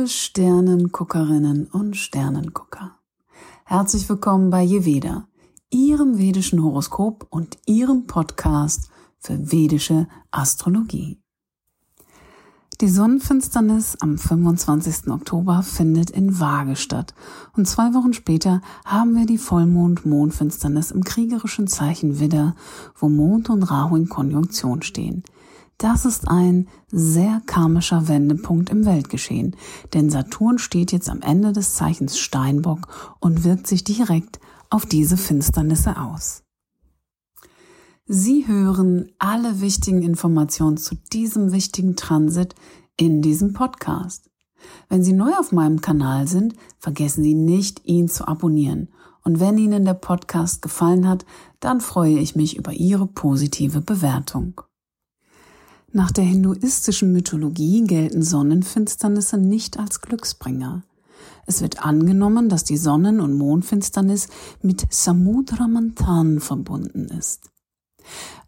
Liebe Sternenguckerinnen und Sternengucker, herzlich willkommen bei Jeveda, Ihrem vedischen Horoskop und Ihrem Podcast für vedische Astrologie. Die Sonnenfinsternis am 25. Oktober findet in Waage statt und zwei Wochen später haben wir die Vollmond-Mondfinsternis im kriegerischen Zeichen Widder, wo Mond und Rahu in Konjunktion stehen – das ist ein sehr karmischer Wendepunkt im Weltgeschehen, denn Saturn steht jetzt am Ende des Zeichens Steinbock und wirkt sich direkt auf diese Finsternisse aus. Sie hören alle wichtigen Informationen zu diesem wichtigen Transit in diesem Podcast. Wenn Sie neu auf meinem Kanal sind, vergessen Sie nicht, ihn zu abonnieren. Und wenn Ihnen der Podcast gefallen hat, dann freue ich mich über Ihre positive Bewertung. Nach der hinduistischen Mythologie gelten Sonnenfinsternisse nicht als Glücksbringer. Es wird angenommen, dass die Sonnen- und Mondfinsternis mit Samudramantan verbunden ist.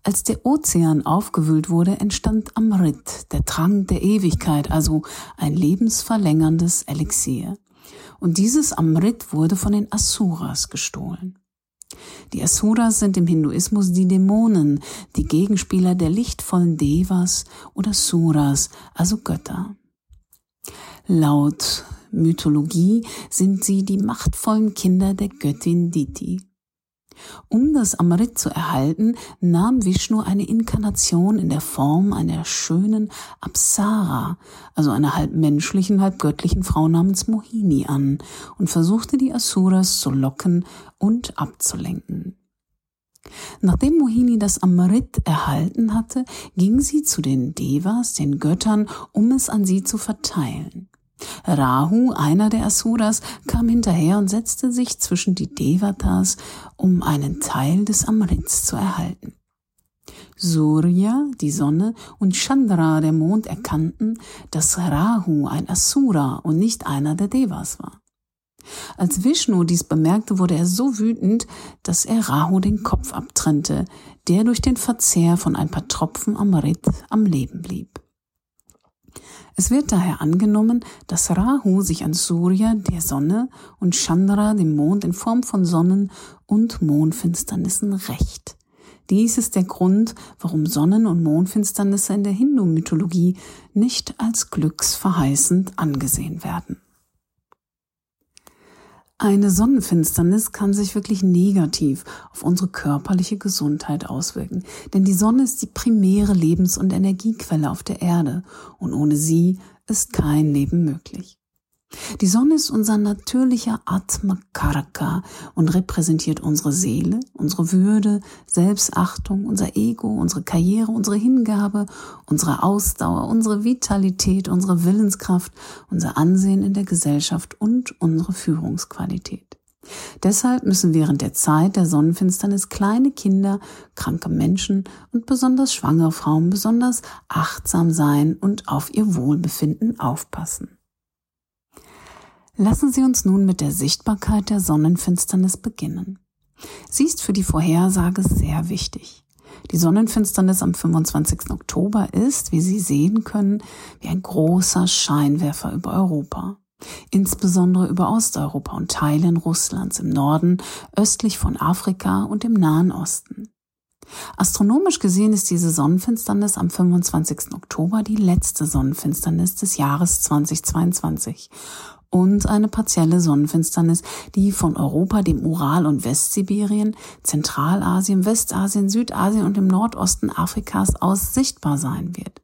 Als der Ozean aufgewühlt wurde, entstand Amrit, der Trank der Ewigkeit, also ein lebensverlängerndes Elixier. Und dieses Amrit wurde von den Asuras gestohlen. Die Asuras sind im Hinduismus die Dämonen, die Gegenspieler der lichtvollen Devas oder Suras, also Götter. Laut Mythologie sind sie die machtvollen Kinder der Göttin Diti. Um das Amrit zu erhalten, nahm Vishnu eine Inkarnation in der Form einer schönen Apsara, also einer halb menschlichen, halb göttlichen Frau namens Mohini an und versuchte die Asuras zu locken und abzulenken. Nachdem Mohini das Amrit erhalten hatte, ging sie zu den Devas, den Göttern, um es an sie zu verteilen. Rahu, einer der Asuras, kam hinterher und setzte sich zwischen die Devatas, um einen Teil des Amrits zu erhalten. Surya, die Sonne, und Chandra, der Mond, erkannten, dass Rahu ein Asura und nicht einer der Devas war. Als Vishnu dies bemerkte, wurde er so wütend, dass er Rahu den Kopf abtrennte, der durch den Verzehr von ein paar Tropfen Amrit am Leben blieb. Es wird daher angenommen, dass Rahu sich an Surya, der Sonne, und Chandra, dem Mond, in Form von Sonnen- und Mondfinsternissen rächt. Dies ist der Grund, warum Sonnen- und Mondfinsternisse in der Hindu-Mythologie nicht als glücksverheißend angesehen werden. Eine Sonnenfinsternis kann sich wirklich negativ auf unsere körperliche Gesundheit auswirken, denn die Sonne ist die primäre Lebens- und Energiequelle auf der Erde und ohne sie ist kein Leben möglich. Die Sonne ist unser natürlicher Atma Karaka und repräsentiert unsere Seele, unsere Würde, Selbstachtung, unser Ego, unsere Karriere, unsere Hingabe, unsere Ausdauer, unsere Vitalität, unsere Willenskraft, unser Ansehen in der Gesellschaft und unsere Führungsqualität. Deshalb müssen während der Zeit der Sonnenfinsternis kleine Kinder, kranke Menschen und besonders schwangere Frauen besonders achtsam sein und auf ihr Wohlbefinden aufpassen. Lassen Sie uns nun mit der Sichtbarkeit der Sonnenfinsternis beginnen. Sie ist für die Vorhersage sehr wichtig. Die Sonnenfinsternis am 25. Oktober ist, wie Sie sehen können, wie ein großer Scheinwerfer über Europa. Insbesondere über Osteuropa und Teilen Russlands im Norden, östlich von Afrika und im Nahen Osten. Astronomisch gesehen ist diese Sonnenfinsternis am 25. Oktober die letzte Sonnenfinsternis des Jahres 2022 und eine partielle Sonnenfinsternis, die von Europa, dem Ural und Westsibirien, Zentralasien, Westasien, Südasien und dem Nordosten Afrikas aus sichtbar sein wird.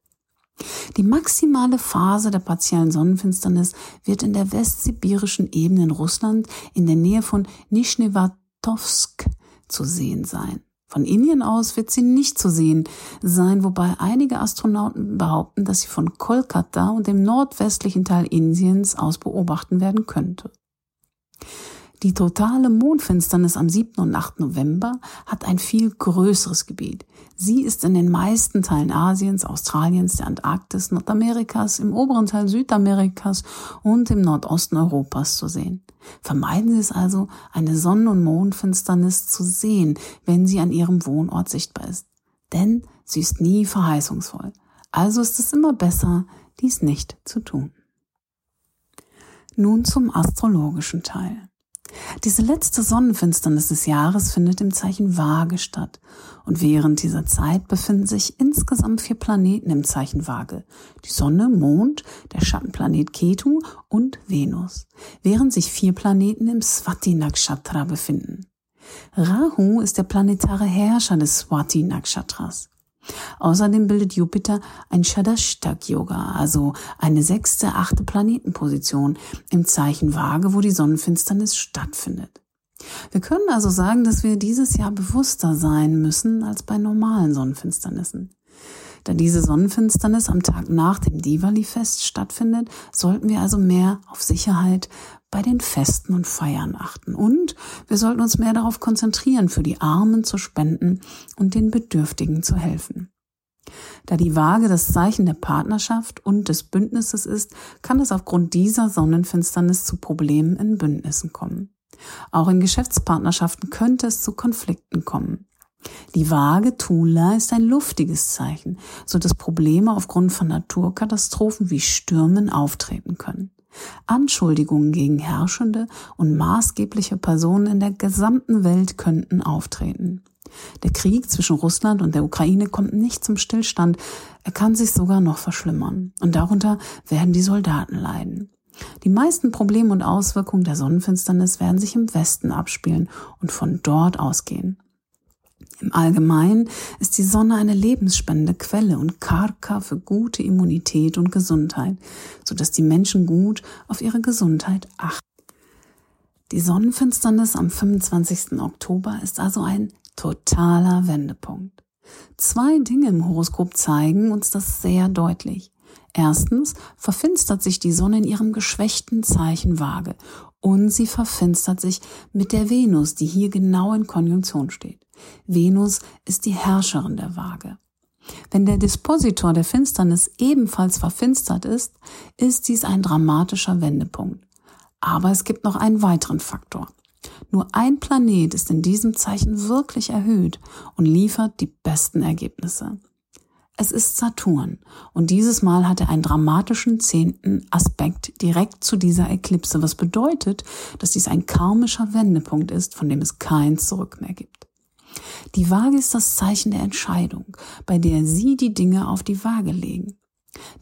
Die maximale Phase der partiellen Sonnenfinsternis wird in der westsibirischen Ebene in Russland in der Nähe von Nischnewartowsk zu sehen sein. Von Indien aus wird sie nicht zu sehen sein, wobei einige Astronauten behaupten, dass sie von Kolkata und dem nordwestlichen Teil Indiens aus beobachten werden könnte. Die totale Mondfinsternis am 7. und 8. November hat ein viel größeres Gebiet. Sie ist in den meisten Teilen Asiens, Australiens, der Antarktis, Nordamerikas, im oberen Teil Südamerikas und im Nordosten Europas zu sehen. Vermeiden Sie es also, eine Sonnen- und Mondfinsternis zu sehen, wenn sie an Ihrem Wohnort sichtbar ist. Denn sie ist nie verheißungsvoll. Also ist es immer besser, dies nicht zu tun. Nun zum astrologischen Teil. Diese letzte Sonnenfinsternis des Jahres findet im Zeichen Waage statt. Und während dieser Zeit befinden sich insgesamt vier Planeten im Zeichen Waage. Die Sonne, Mond, der Schattenplanet Ketu und Venus. Während sich vier Planeten im Swati Nakshatra befinden. Rahu ist der planetare Herrscher des Swati Nakshatras. Außerdem bildet Jupiter ein Shadashtak Yoga, also eine sechste, achte Planetenposition im Zeichen Waage, wo die Sonnenfinsternis stattfindet. Wir können also sagen, dass wir dieses Jahr bewusster sein müssen als bei normalen Sonnenfinsternissen. Da diese Sonnenfinsternis am Tag nach dem Diwali-Fest stattfindet, sollten wir also mehr auf Sicherheit bei den Festen und Feiern achten. Und wir sollten uns mehr darauf konzentrieren, für die Armen zu spenden und den Bedürftigen zu helfen. Da die Waage das Zeichen der Partnerschaft und des Bündnisses ist, kann es aufgrund dieser Sonnenfinsternis zu Problemen in Bündnissen kommen. Auch in Geschäftspartnerschaften könnte es zu Konflikten kommen. Die Waage Tula ist ein luftiges Zeichen, so dass Probleme aufgrund von Naturkatastrophen wie Stürmen auftreten können. Anschuldigungen gegen herrschende und maßgebliche Personen in der gesamten Welt könnten auftreten. Der Krieg zwischen Russland und der Ukraine kommt nicht zum Stillstand, er kann sich sogar noch verschlimmern. Und darunter werden die Soldaten leiden. Die meisten Probleme und Auswirkungen der Sonnenfinsternis werden sich im Westen abspielen und von dort ausgehen. Im Allgemeinen ist die Sonne eine lebensspendende Quelle und Karka für gute Immunität und Gesundheit, so dass die Menschen gut auf ihre Gesundheit achten. Die Sonnenfinsternis am 25. Oktober ist also ein totaler Wendepunkt. Zwei Dinge im Horoskop zeigen uns das sehr deutlich. Erstens verfinstert sich die Sonne in ihrem geschwächten Zeichen Waage und sie verfinstert sich mit der Venus, die hier genau in Konjunktion steht. Venus ist die Herrscherin der Waage. Wenn der Dispositor der Finsternis ebenfalls verfinstert ist, ist dies ein dramatischer Wendepunkt. Aber es gibt noch einen weiteren Faktor. Nur ein Planet ist in diesem Zeichen wirklich erhöht und liefert die besten Ergebnisse. Es ist Saturn und dieses Mal hat er einen dramatischen zehnten Aspekt direkt zu dieser Eklipse, was bedeutet, dass dies ein karmischer Wendepunkt ist, von dem es kein Zurück mehr gibt. Die Waage ist das Zeichen der Entscheidung, bei der Sie die Dinge auf die Waage legen.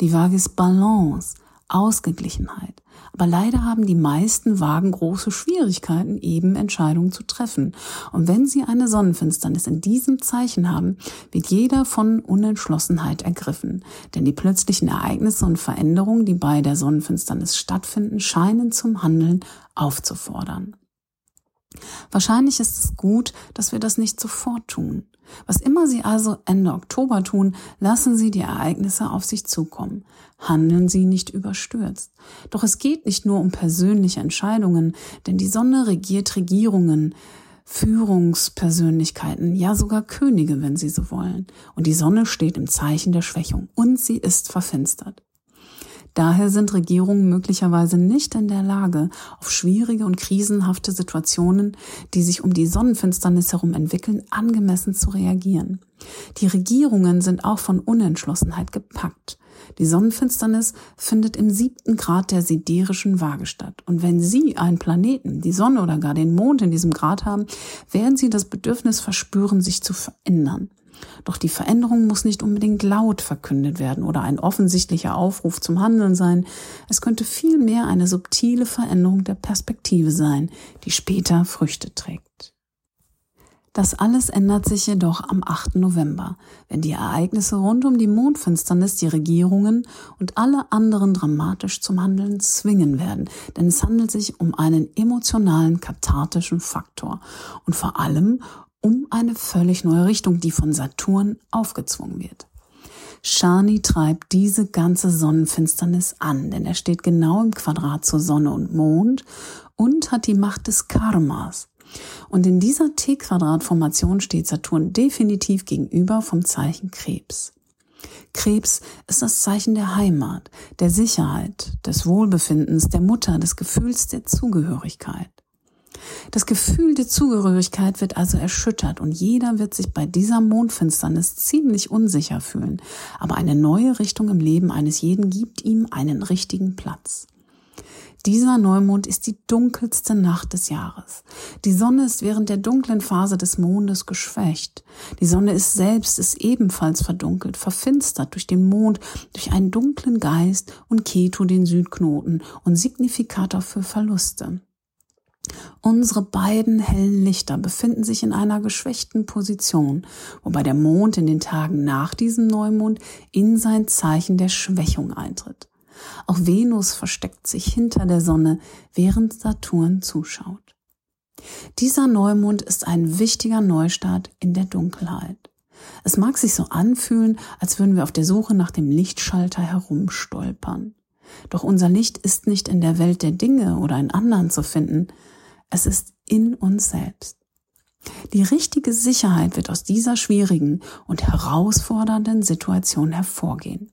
Die Waage ist Balance, Ausgeglichenheit. Aber leider haben die meisten Wagen große Schwierigkeiten, eben Entscheidungen zu treffen. Und wenn sie eine Sonnenfinsternis in diesem Zeichen haben, wird jeder von Unentschlossenheit ergriffen. Denn die plötzlichen Ereignisse und Veränderungen, die bei der Sonnenfinsternis stattfinden, scheinen zum Handeln aufzufordern. Wahrscheinlich ist es gut, dass wir das nicht sofort tun. Was immer Sie also Ende Oktober tun, lassen Sie die Ereignisse auf sich zukommen. Handeln Sie nicht überstürzt. Doch es geht nicht nur um persönliche Entscheidungen, denn die Sonne regiert Regierungen, Führungspersönlichkeiten, ja sogar Könige, wenn Sie so wollen. Und die Sonne steht im Zeichen der Schwächung und sie ist verfinstert. Daher sind Regierungen möglicherweise nicht in der Lage, auf schwierige und krisenhafte Situationen, die sich um die Sonnenfinsternis herum entwickeln, angemessen zu reagieren. Die Regierungen sind auch von Unentschlossenheit gepackt. Die Sonnenfinsternis findet im siebten Grad der siderischen Waage statt. Und wenn Sie einen Planeten, die Sonne oder gar den Mond in diesem Grad haben, werden Sie das Bedürfnis verspüren, sich zu verändern. Doch die Veränderung muss nicht unbedingt laut verkündet werden oder ein offensichtlicher Aufruf zum Handeln sein. Es könnte vielmehr eine subtile Veränderung der Perspektive sein, die später Früchte trägt. Das alles ändert sich jedoch am 8. November, wenn die Ereignisse rund um die Mondfinsternis die Regierungen und alle anderen dramatisch zum Handeln zwingen werden, denn es handelt sich um einen emotionalen, kathartischen Faktor und vor allem um eine völlig neue Richtung, die von Saturn aufgezwungen wird. Shani treibt diese ganze Sonnenfinsternis an, denn er steht genau im Quadrat zur Sonne und Mond und hat die Macht des Karmas. Und in dieser T-Quadrat-Formation steht Saturn definitiv gegenüber vom Zeichen Krebs. Krebs ist das Zeichen der Heimat, der Sicherheit, des Wohlbefindens, der Mutter, des Gefühls der Zugehörigkeit. Das Gefühl der Zugehörigkeit wird also erschüttert und jeder wird sich bei dieser Mondfinsternis ziemlich unsicher fühlen. Aber eine neue Richtung im Leben eines jeden gibt ihm einen richtigen Platz. Dieser Neumond ist die dunkelste Nacht des Jahres. Die Sonne ist während der dunklen Phase des Mondes geschwächt. Die Sonne ist selbst ist ebenfalls verdunkelt, verfinstert durch den Mond, durch einen dunklen Geist und Ketu den Südknoten und Signifikator für Verluste. Unsere beiden hellen Lichter befinden sich in einer geschwächten Position, wobei der Mond in den Tagen nach diesem Neumond in sein Zeichen der Schwächung eintritt. Auch Venus versteckt sich hinter der Sonne, während Saturn zuschaut. Dieser Neumond ist ein wichtiger Neustart in der Dunkelheit. Es mag sich so anfühlen, als würden wir auf der Suche nach dem Lichtschalter herumstolpern. Doch unser Licht ist nicht in der Welt der Dinge oder in anderen zu finden, es ist in uns selbst. Die richtige Sicherheit wird aus dieser schwierigen und herausfordernden Situation hervorgehen.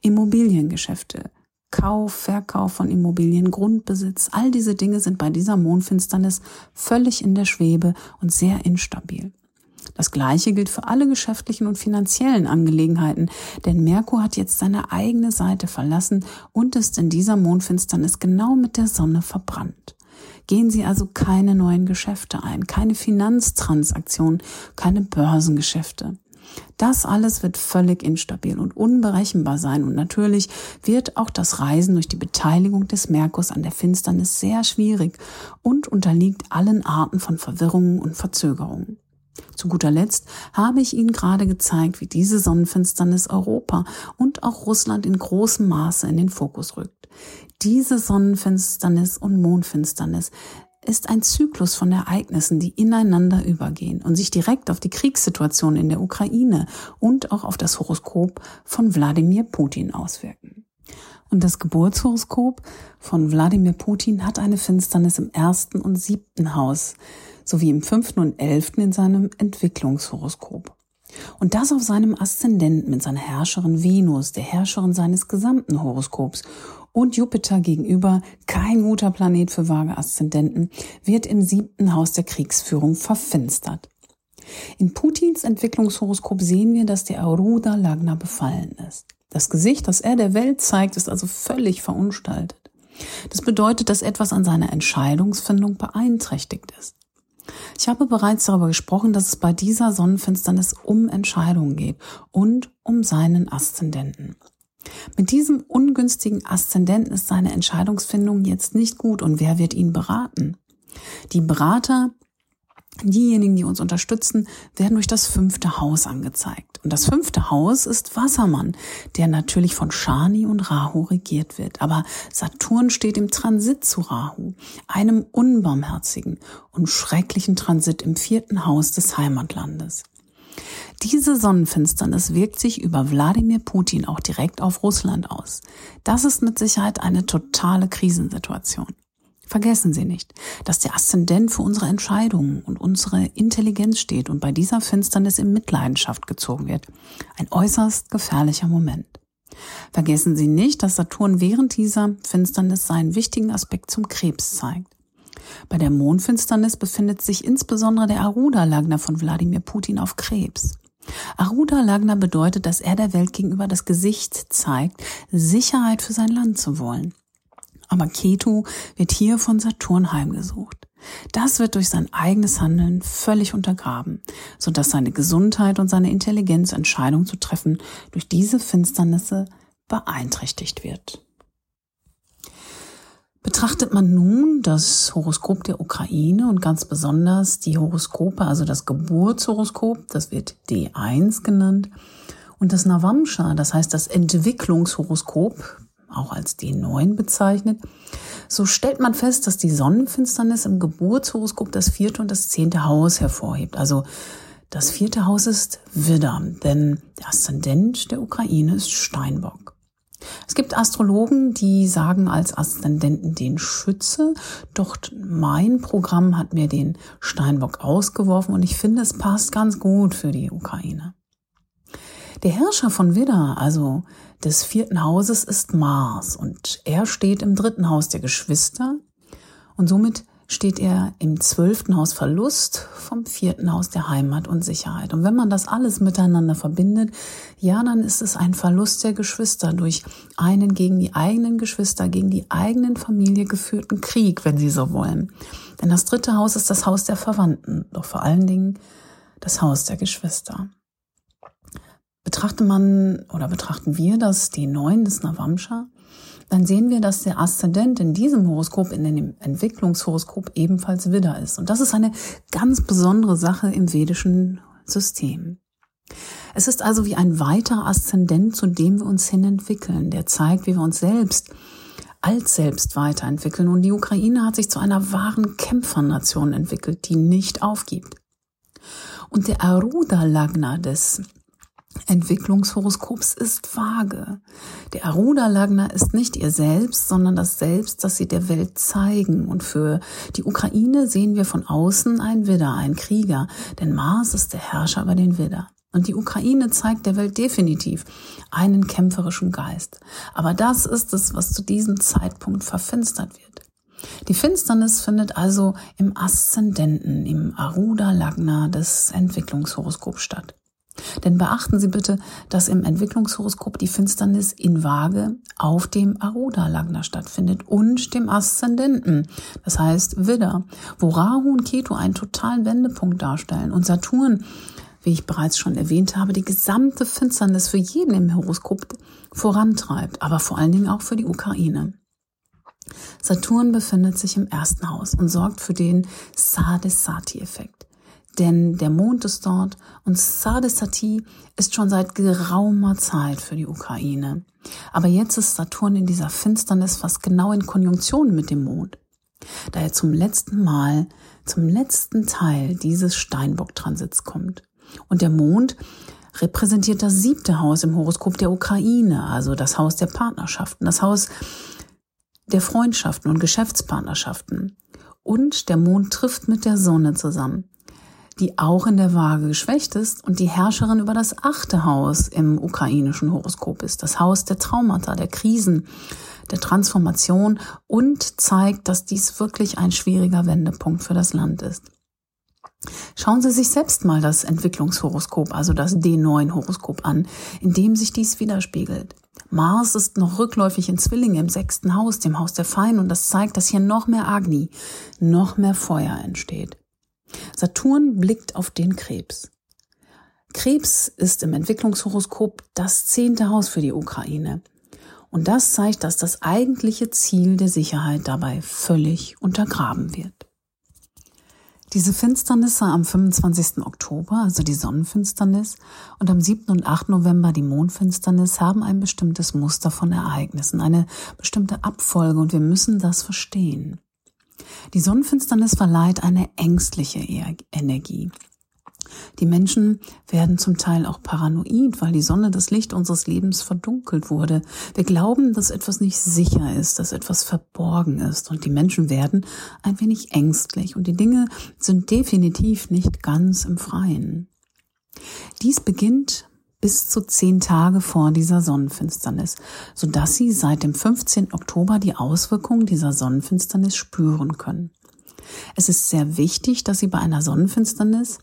Immobiliengeschäfte, Kauf, Verkauf von Immobilien, Grundbesitz, all diese Dinge sind bei dieser Mondfinsternis völlig in der Schwebe und sehr instabil. Das Gleiche gilt für alle geschäftlichen und finanziellen Angelegenheiten, denn Merkur hat jetzt seine eigene Seite verlassen und ist in dieser Mondfinsternis genau mit der Sonne verbrannt. Gehen Sie also keine neuen Geschäfte ein, keine Finanztransaktionen, keine Börsengeschäfte. Das alles wird völlig instabil und unberechenbar sein und natürlich wird auch das Reisen durch die Beteiligung des Merkurs an der Finsternis sehr schwierig und unterliegt allen Arten von Verwirrungen und Verzögerungen. Zu guter Letzt habe ich Ihnen gerade gezeigt, wie diese Sonnenfinsternis Europa und auch Russland in großem Maße in den Fokus rückt. Diese Sonnenfinsternis und Mondfinsternis ist ein Zyklus von Ereignissen, die ineinander übergehen und sich direkt auf die Kriegssituation in der Ukraine und auch auf das Horoskop von Wladimir Putin auswirken. Und das Geburtshoroskop von Wladimir Putin hat eine Finsternis im ersten und siebten Haus sowie im fünften und elften in seinem Entwicklungshoroskop. Und das auf seinem Aszendenten mit seiner Herrscherin Venus, der Herrscherin seines gesamten Horoskops und Jupiter gegenüber kein guter Planet für vage Aszendenten, wird im siebten Haus der Kriegsführung verfinstert. In Putins Entwicklungshoroskop sehen wir, dass der Aruda Lagna befallen ist. Das Gesicht, das er der Welt zeigt, ist also völlig verunstaltet. Das bedeutet, dass etwas an seiner Entscheidungsfindung beeinträchtigt ist. Ich habe bereits darüber gesprochen, dass es bei dieser Sonnenfinsternis um Entscheidungen geht und um seinen Aszendenten. Mit diesem ungünstigen Aszendenten ist seine Entscheidungsfindung jetzt nicht gut und wer wird ihn beraten? Die Berater, diejenigen, die uns unterstützen, werden durch das fünfte Haus angezeigt. Und das fünfte Haus ist Wassermann, der natürlich von Shani und Rahu regiert wird. Aber Saturn steht im Transit zu Rahu, einem unbarmherzigen und schrecklichen Transit im vierten Haus des Heimatlandes. Diese Sonnenfinsternis wirkt sich über Wladimir Putin auch direkt auf Russland aus. Das ist mit Sicherheit eine totale Krisensituation. Vergessen Sie nicht, dass der Aszendent für unsere Entscheidungen und unsere Intelligenz steht und bei dieser Finsternis in Mitleidenschaft gezogen wird. Ein äußerst gefährlicher Moment. Vergessen Sie nicht, dass Saturn während dieser Finsternis seinen wichtigen Aspekt zum Krebs zeigt. Bei der Mondfinsternis befindet sich insbesondere der Aruda-Lagner von Wladimir Putin auf Krebs. Aruda Lagna bedeutet, dass er der Welt gegenüber das Gesicht zeigt, Sicherheit für sein Land zu wollen. Aber Ketu wird hier von Saturn heimgesucht. Das wird durch sein eigenes Handeln völlig untergraben, so dass seine Gesundheit und seine Intelligenz, Entscheidungen zu treffen, durch diese Finsternisse beeinträchtigt wird. Betrachtet man nun das Horoskop der Ukraine und ganz besonders die Horoskope, also das Geburtshoroskop, das wird D1 genannt, und das Navamsha, das heißt das Entwicklungshoroskop, auch als D9 bezeichnet, so stellt man fest, dass die Sonnenfinsternis im Geburtshoroskop das vierte und das zehnte Haus hervorhebt. Also das vierte Haus ist Widder, denn der Aszendent der Ukraine ist Steinbock. Es gibt Astrologen, die sagen als Aszendenten den Schütze, doch mein Programm hat mir den Steinbock ausgeworfen und ich finde, es passt ganz gut für die Ukraine. Der Herrscher von Widder, also des vierten Hauses, ist Mars und er steht im dritten Haus der Geschwister und somit steht er im zwölften Haus Verlust, vom vierten Haus der Heimat und Sicherheit. Und wenn man das alles miteinander verbindet, ja, dann ist es ein Verlust der Geschwister durch einen gegen die eigenen Geschwister, gegen die eigenen Familie geführten Krieg, wenn Sie so wollen. Denn das dritte Haus ist das Haus der Verwandten, doch vor allen Dingen das Haus der Geschwister. Betrachte man oder betrachten wir das, die Neun des Navamsha, dann sehen wir, dass der Aszendent in diesem Horoskop, in dem Entwicklungshoroskop ebenfalls Widder ist. Und das ist eine ganz besondere Sache im vedischen System. Es ist also wie ein weiterer Aszendent, zu dem wir uns hin entwickeln, der zeigt, wie wir uns selbst als selbst weiterentwickeln. Und die Ukraine hat sich zu einer wahren Kämpfernation entwickelt, die nicht aufgibt. Und der Aruda Lagna des Entwicklungshoroskops ist vage. Der Aruda Lagna ist nicht ihr Selbst, sondern das Selbst, das sie der Welt zeigen. Und für die Ukraine sehen wir von außen ein Widder, ein Krieger, denn Mars ist der Herrscher über den Widder. Und die Ukraine zeigt der Welt definitiv einen kämpferischen Geist. Aber das ist es, was zu diesem Zeitpunkt verfinstert wird. Die Finsternis findet also im Aszendenten, im Aruda Lagna des Entwicklungshoroskops statt. Denn beachten Sie bitte, dass im Entwicklungshoroskop die Finsternis in Waage auf dem Aruda-Lagna stattfindet und dem Aszendenten, das heißt Widder, wo Rahu und Ketu einen totalen Wendepunkt darstellen und Saturn, wie ich bereits schon erwähnt habe, die gesamte Finsternis für jeden im Horoskop vorantreibt, aber vor allen Dingen auch für die Ukraine. Saturn befindet sich im ersten Haus und sorgt für den Sadesati-Effekt denn der Mond ist dort und Sadesati ist schon seit geraumer Zeit für die Ukraine. Aber jetzt ist Saturn in dieser Finsternis fast genau in Konjunktion mit dem Mond, da er zum letzten Mal, zum letzten Teil dieses Steinbock-Transits kommt. Und der Mond repräsentiert das siebte Haus im Horoskop der Ukraine, also das Haus der Partnerschaften, das Haus der Freundschaften und Geschäftspartnerschaften. Und der Mond trifft mit der Sonne zusammen die auch in der Waage geschwächt ist und die Herrscherin über das achte Haus im ukrainischen Horoskop ist, das Haus der Traumata, der Krisen, der Transformation und zeigt, dass dies wirklich ein schwieriger Wendepunkt für das Land ist. Schauen Sie sich selbst mal das Entwicklungshoroskop, also das D9-Horoskop an, in dem sich dies widerspiegelt. Mars ist noch rückläufig in Zwillinge im sechsten Haus, dem Haus der Fein, und das zeigt, dass hier noch mehr Agni, noch mehr Feuer entsteht. Saturn blickt auf den Krebs. Krebs ist im Entwicklungshoroskop das zehnte Haus für die Ukraine. Und das zeigt, dass das eigentliche Ziel der Sicherheit dabei völlig untergraben wird. Diese Finsternisse am 25. Oktober, also die Sonnenfinsternis, und am 7. und 8. November die Mondfinsternis haben ein bestimmtes Muster von Ereignissen, eine bestimmte Abfolge und wir müssen das verstehen. Die Sonnenfinsternis verleiht eine ängstliche Energie. Die Menschen werden zum Teil auch paranoid, weil die Sonne das Licht unseres Lebens verdunkelt wurde. Wir glauben, dass etwas nicht sicher ist, dass etwas verborgen ist und die Menschen werden ein wenig ängstlich und die Dinge sind definitiv nicht ganz im Freien. Dies beginnt bis zu zehn Tage vor dieser Sonnenfinsternis, sodass Sie seit dem 15. Oktober die Auswirkungen dieser Sonnenfinsternis spüren können. Es ist sehr wichtig, dass Sie bei einer Sonnenfinsternis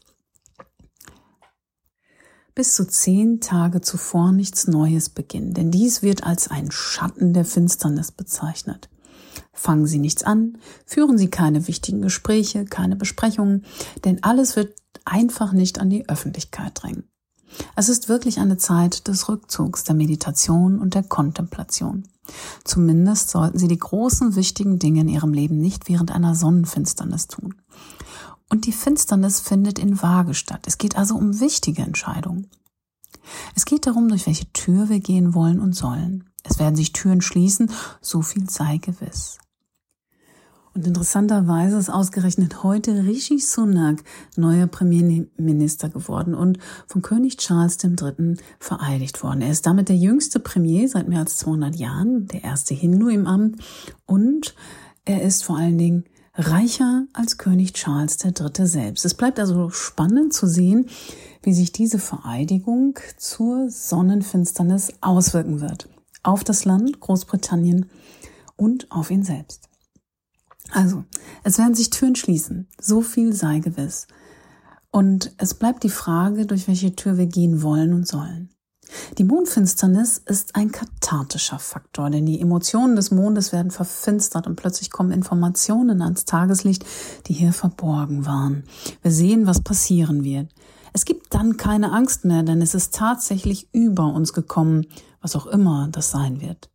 bis zu zehn Tage zuvor nichts Neues beginnen, denn dies wird als ein Schatten der Finsternis bezeichnet. Fangen Sie nichts an, führen Sie keine wichtigen Gespräche, keine Besprechungen, denn alles wird einfach nicht an die Öffentlichkeit drängen. Es ist wirklich eine Zeit des Rückzugs, der Meditation und der Kontemplation. Zumindest sollten Sie die großen, wichtigen Dinge in Ihrem Leben nicht während einer Sonnenfinsternis tun. Und die Finsternis findet in Waage statt. Es geht also um wichtige Entscheidungen. Es geht darum, durch welche Tür wir gehen wollen und sollen. Es werden sich Türen schließen, so viel sei gewiss. Und interessanterweise ist ausgerechnet heute Rishi Sunak neuer Premierminister geworden und von König Charles III. vereidigt worden. Er ist damit der jüngste Premier seit mehr als 200 Jahren, der erste Hindu im Amt und er ist vor allen Dingen reicher als König Charles III. selbst. Es bleibt also spannend zu sehen, wie sich diese Vereidigung zur Sonnenfinsternis auswirken wird. Auf das Land Großbritannien und auf ihn selbst. Also, es werden sich Türen schließen. So viel sei gewiss. Und es bleibt die Frage, durch welche Tür wir gehen wollen und sollen. Die Mondfinsternis ist ein kathartischer Faktor, denn die Emotionen des Mondes werden verfinstert und plötzlich kommen Informationen ans Tageslicht, die hier verborgen waren. Wir sehen, was passieren wird. Es gibt dann keine Angst mehr, denn es ist tatsächlich über uns gekommen, was auch immer das sein wird.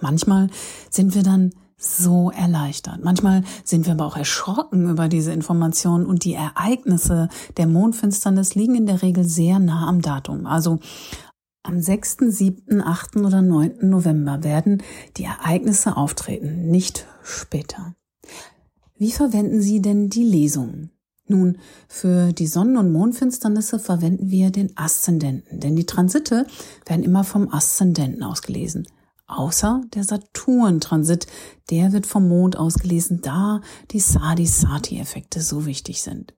Manchmal sind wir dann so erleichtert. Manchmal sind wir aber auch erschrocken über diese Informationen und die Ereignisse der Mondfinsternis liegen in der Regel sehr nah am Datum. Also am 6., 7., 8. oder 9. November werden die Ereignisse auftreten, nicht später. Wie verwenden Sie denn die Lesungen? Nun, für die Sonnen- und Mondfinsternisse verwenden wir den Aszendenten, denn die Transite werden immer vom Aszendenten ausgelesen außer der Saturn-Transit. Der wird vom Mond ausgelesen, da die Sadi-Sati-Effekte so wichtig sind.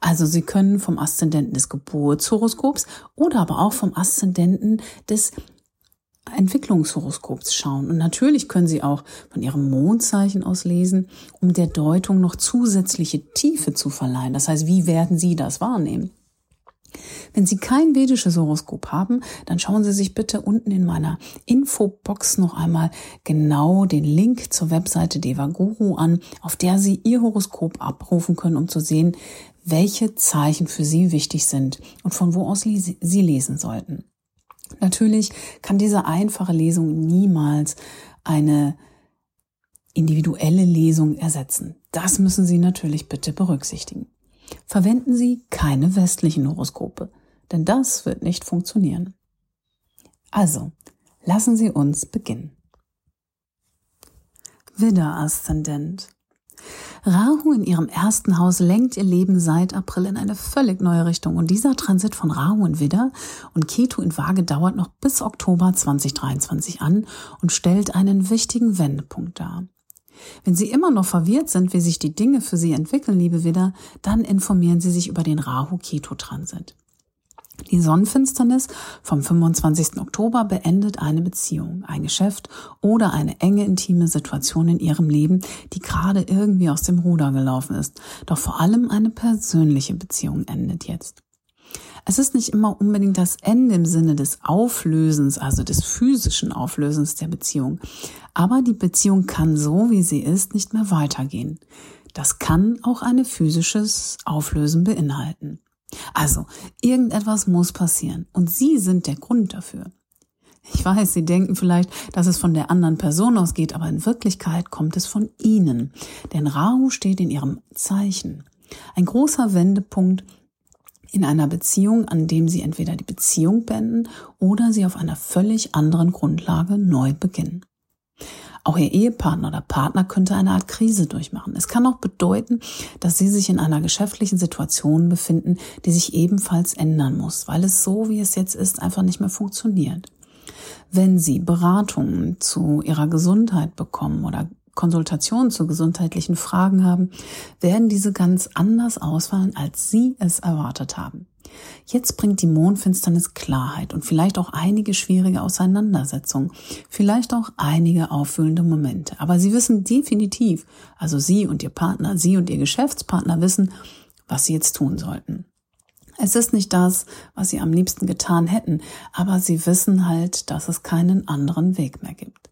Also Sie können vom Aszendenten des Geburtshoroskops oder aber auch vom Aszendenten des Entwicklungshoroskops schauen. Und natürlich können Sie auch von Ihrem Mondzeichen aus lesen, um der Deutung noch zusätzliche Tiefe zu verleihen. Das heißt, wie werden Sie das wahrnehmen? Wenn Sie kein vedisches Horoskop haben, dann schauen Sie sich bitte unten in meiner Infobox noch einmal genau den Link zur Webseite Devaguru an, auf der Sie Ihr Horoskop abrufen können, um zu sehen, welche Zeichen für Sie wichtig sind und von wo aus Sie lesen sollten. Natürlich kann diese einfache Lesung niemals eine individuelle Lesung ersetzen. Das müssen Sie natürlich bitte berücksichtigen. Verwenden Sie keine westlichen Horoskope, denn das wird nicht funktionieren. Also, lassen Sie uns beginnen. Widder-Aszendent. Rahu in ihrem ersten Haus lenkt ihr Leben seit April in eine völlig neue Richtung und dieser Transit von Rahu in Widder und Ketu in Waage dauert noch bis Oktober 2023 an und stellt einen wichtigen Wendepunkt dar. Wenn Sie immer noch verwirrt sind, wie sich die Dinge für Sie entwickeln, liebe Widder, dann informieren Sie sich über den Rahu-Ketu-Transit. Die Sonnenfinsternis vom 25. Oktober beendet eine Beziehung, ein Geschäft oder eine enge intime Situation in Ihrem Leben, die gerade irgendwie aus dem Ruder gelaufen ist. Doch vor allem eine persönliche Beziehung endet jetzt. Es ist nicht immer unbedingt das Ende im Sinne des Auflösens, also des physischen Auflösens der Beziehung. Aber die Beziehung kann so, wie sie ist, nicht mehr weitergehen. Das kann auch eine physisches Auflösen beinhalten. Also, irgendetwas muss passieren und Sie sind der Grund dafür. Ich weiß, Sie denken vielleicht, dass es von der anderen Person ausgeht, aber in Wirklichkeit kommt es von Ihnen. Denn Rahu steht in Ihrem Zeichen. Ein großer Wendepunkt in einer Beziehung, an dem sie entweder die Beziehung beenden oder sie auf einer völlig anderen Grundlage neu beginnen. Auch ihr Ehepartner oder Partner könnte eine Art Krise durchmachen. Es kann auch bedeuten, dass sie sich in einer geschäftlichen Situation befinden, die sich ebenfalls ändern muss, weil es so, wie es jetzt ist, einfach nicht mehr funktioniert. Wenn Sie Beratungen zu Ihrer Gesundheit bekommen oder Konsultationen zu gesundheitlichen Fragen haben, werden diese ganz anders ausfallen, als Sie es erwartet haben. Jetzt bringt die Mondfinsternis Klarheit und vielleicht auch einige schwierige Auseinandersetzungen, vielleicht auch einige auffüllende Momente. Aber Sie wissen definitiv, also Sie und Ihr Partner, Sie und Ihr Geschäftspartner wissen, was Sie jetzt tun sollten. Es ist nicht das, was Sie am liebsten getan hätten, aber Sie wissen halt, dass es keinen anderen Weg mehr gibt.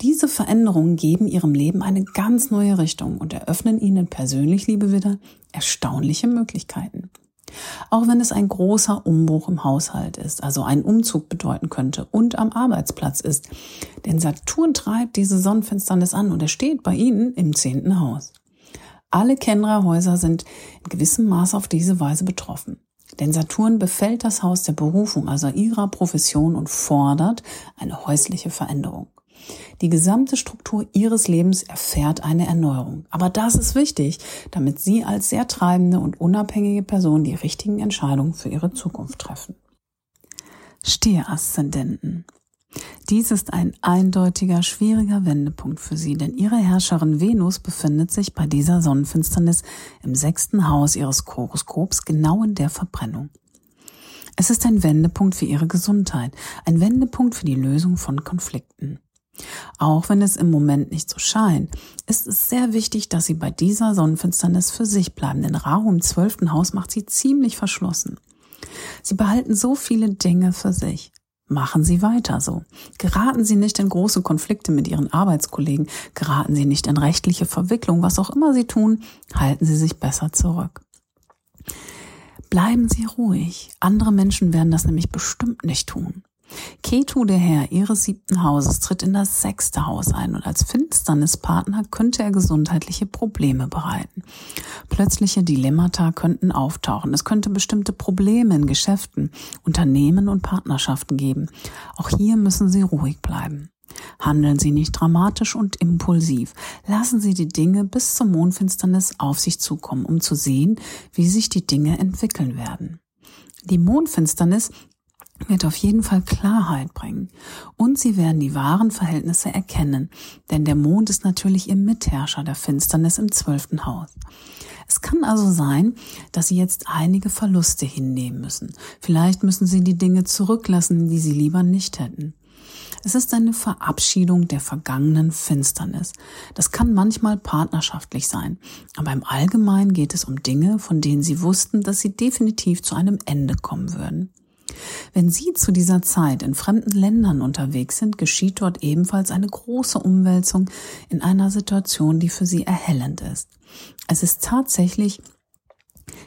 Diese Veränderungen geben ihrem Leben eine ganz neue Richtung und eröffnen ihnen persönlich, liebe Widder, erstaunliche Möglichkeiten. Auch wenn es ein großer Umbruch im Haushalt ist, also ein Umzug bedeuten könnte und am Arbeitsplatz ist. Denn Saturn treibt diese Sonnenfinsternis an und er steht bei Ihnen im zehnten Haus. Alle Kendra-Häuser sind in gewissem Maß auf diese Weise betroffen. Denn Saturn befällt das Haus der Berufung, also ihrer Profession und fordert eine häusliche Veränderung. Die gesamte Struktur ihres Lebens erfährt eine Erneuerung. Aber das ist wichtig, damit Sie als sehr treibende und unabhängige Person die richtigen Entscheidungen für Ihre Zukunft treffen. Stieraszendenten. Dies ist ein eindeutiger, schwieriger Wendepunkt für Sie, denn Ihre Herrscherin Venus befindet sich bei dieser Sonnenfinsternis im sechsten Haus Ihres Horoskops genau in der Verbrennung. Es ist ein Wendepunkt für Ihre Gesundheit, ein Wendepunkt für die Lösung von Konflikten. Auch wenn es im Moment nicht so scheint, ist es sehr wichtig, dass Sie bei dieser Sonnenfinsternis für sich bleiben, denn Rahu im zwölften Haus macht Sie ziemlich verschlossen. Sie behalten so viele Dinge für sich. Machen Sie weiter so. Geraten Sie nicht in große Konflikte mit Ihren Arbeitskollegen, geraten Sie nicht in rechtliche Verwicklung, was auch immer Sie tun, halten Sie sich besser zurück. Bleiben Sie ruhig. Andere Menschen werden das nämlich bestimmt nicht tun. Ketu, der Herr ihres siebten Hauses, tritt in das sechste Haus ein und als Finsternispartner könnte er gesundheitliche Probleme bereiten. Plötzliche Dilemmata könnten auftauchen. Es könnte bestimmte Probleme in Geschäften, Unternehmen und Partnerschaften geben. Auch hier müssen Sie ruhig bleiben. Handeln Sie nicht dramatisch und impulsiv. Lassen Sie die Dinge bis zur Mondfinsternis auf sich zukommen, um zu sehen, wie sich die Dinge entwickeln werden. Die Mondfinsternis wird auf jeden Fall Klarheit bringen. Und sie werden die wahren Verhältnisse erkennen, denn der Mond ist natürlich ihr Mitherrscher der Finsternis im zwölften Haus. Es kann also sein, dass Sie jetzt einige Verluste hinnehmen müssen. Vielleicht müssen Sie die Dinge zurücklassen, die Sie lieber nicht hätten. Es ist eine Verabschiedung der vergangenen Finsternis. Das kann manchmal partnerschaftlich sein, aber im Allgemeinen geht es um Dinge, von denen Sie wussten, dass sie definitiv zu einem Ende kommen würden. Wenn Sie zu dieser Zeit in fremden Ländern unterwegs sind, geschieht dort ebenfalls eine große Umwälzung in einer Situation, die für Sie erhellend ist. Es ist tatsächlich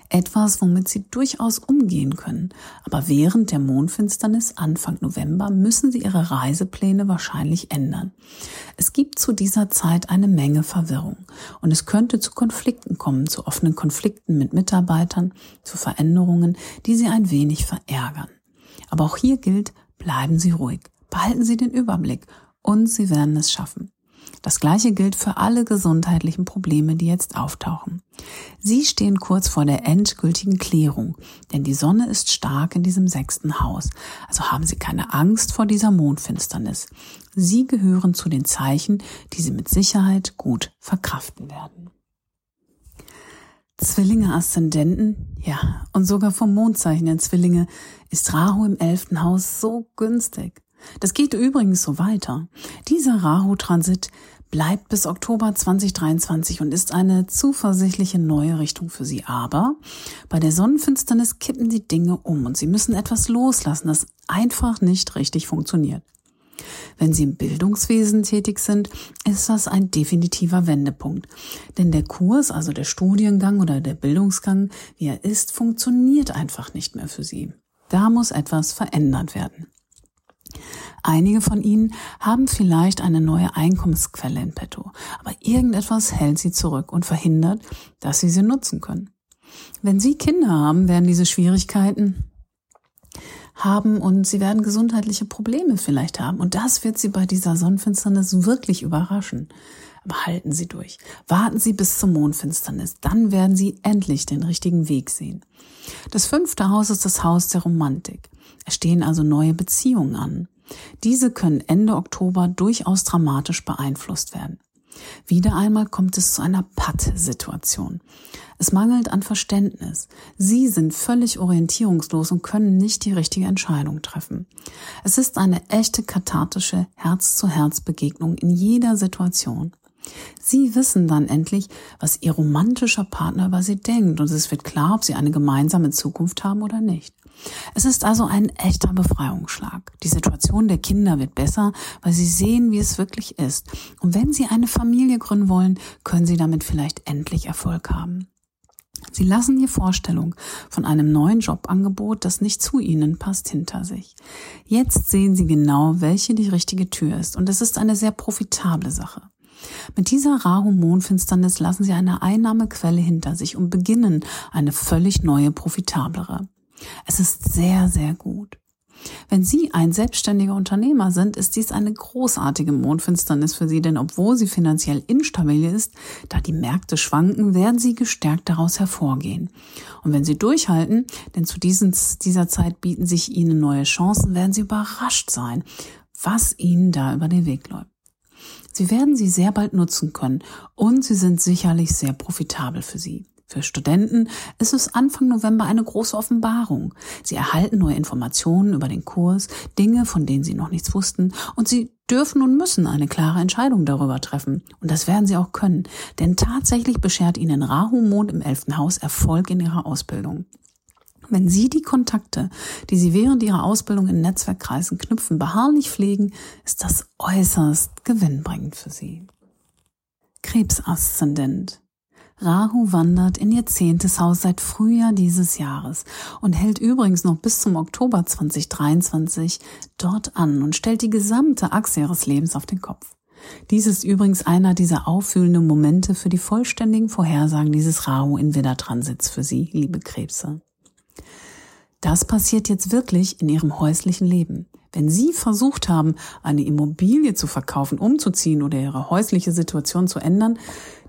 etwas, womit Sie durchaus umgehen können. Aber während der Mondfinsternis Anfang November müssen Sie Ihre Reisepläne wahrscheinlich ändern. Es gibt zu dieser Zeit eine Menge Verwirrung und es könnte zu Konflikten kommen, zu offenen Konflikten mit Mitarbeitern, zu Veränderungen, die Sie ein wenig verärgern. Aber auch hier gilt, bleiben Sie ruhig, behalten Sie den Überblick und Sie werden es schaffen. Das gleiche gilt für alle gesundheitlichen Probleme, die jetzt auftauchen. Sie stehen kurz vor der endgültigen Klärung, denn die Sonne ist stark in diesem sechsten Haus. Also haben Sie keine Angst vor dieser Mondfinsternis. Sie gehören zu den Zeichen, die Sie mit Sicherheit gut verkraften werden. Zwillinge Aszendenten, ja, und sogar vom Mondzeichen der Zwillinge ist Rahu im elften Haus so günstig. Das geht übrigens so weiter. Dieser Rahu-Transit bleibt bis Oktober 2023 und ist eine zuversichtliche neue Richtung für Sie. Aber bei der Sonnenfinsternis kippen die Dinge um und Sie müssen etwas loslassen, das einfach nicht richtig funktioniert. Wenn Sie im Bildungswesen tätig sind, ist das ein definitiver Wendepunkt. Denn der Kurs, also der Studiengang oder der Bildungsgang, wie er ist, funktioniert einfach nicht mehr für Sie. Da muss etwas verändert werden. Einige von Ihnen haben vielleicht eine neue Einkommensquelle in petto, aber irgendetwas hält Sie zurück und verhindert, dass Sie sie nutzen können. Wenn Sie Kinder haben, werden diese Schwierigkeiten haben und sie werden gesundheitliche Probleme vielleicht haben. Und das wird sie bei dieser Sonnenfinsternis wirklich überraschen. Aber halten Sie durch. Warten Sie bis zur Mondfinsternis. Dann werden Sie endlich den richtigen Weg sehen. Das fünfte Haus ist das Haus der Romantik. Es stehen also neue Beziehungen an. Diese können Ende Oktober durchaus dramatisch beeinflusst werden. Wieder einmal kommt es zu einer Patt-Situation. Es mangelt an Verständnis. Sie sind völlig orientierungslos und können nicht die richtige Entscheidung treffen. Es ist eine echte kathartische Herz-zu-Herz-Begegnung in jeder Situation. Sie wissen dann endlich, was Ihr romantischer Partner über Sie denkt und es wird klar, ob Sie eine gemeinsame Zukunft haben oder nicht. Es ist also ein echter Befreiungsschlag. Die Situation der Kinder wird besser, weil sie sehen, wie es wirklich ist. Und wenn sie eine Familie gründen wollen, können sie damit vielleicht endlich Erfolg haben. Sie lassen die Vorstellung von einem neuen Jobangebot, das nicht zu ihnen passt, hinter sich. Jetzt sehen sie genau, welche die richtige Tür ist. Und es ist eine sehr profitable Sache. Mit dieser Rahu-Mondfinsternis lassen sie eine Einnahmequelle hinter sich und beginnen eine völlig neue, profitablere. Es ist sehr, sehr gut. Wenn Sie ein selbstständiger Unternehmer sind, ist dies eine großartige Mondfinsternis für Sie, denn obwohl sie finanziell instabil ist, da die Märkte schwanken, werden Sie gestärkt daraus hervorgehen. Und wenn Sie durchhalten, denn zu diesen, dieser Zeit bieten sich Ihnen neue Chancen, werden Sie überrascht sein, was Ihnen da über den Weg läuft. Sie werden sie sehr bald nutzen können und sie sind sicherlich sehr profitabel für Sie. Für Studenten ist es Anfang November eine große Offenbarung. Sie erhalten neue Informationen über den Kurs, Dinge, von denen sie noch nichts wussten, und sie dürfen und müssen eine klare Entscheidung darüber treffen. Und das werden sie auch können, denn tatsächlich beschert ihnen Rahu Mond im elften Haus Erfolg in ihrer Ausbildung. Wenn Sie die Kontakte, die Sie während Ihrer Ausbildung in Netzwerkkreisen knüpfen, beharrlich pflegen, ist das äußerst gewinnbringend für Sie. Krebsaszendent. Rahu wandert in ihr zehntes Haus seit Frühjahr dieses Jahres und hält übrigens noch bis zum Oktober 2023 dort an und stellt die gesamte Achse ihres Lebens auf den Kopf. Dies ist übrigens einer dieser auffühlenden Momente für die vollständigen Vorhersagen dieses Rahu in Widder-Transits für Sie, liebe Krebse. Das passiert jetzt wirklich in Ihrem häuslichen Leben. Wenn Sie versucht haben, eine Immobilie zu verkaufen, umzuziehen oder Ihre häusliche Situation zu ändern,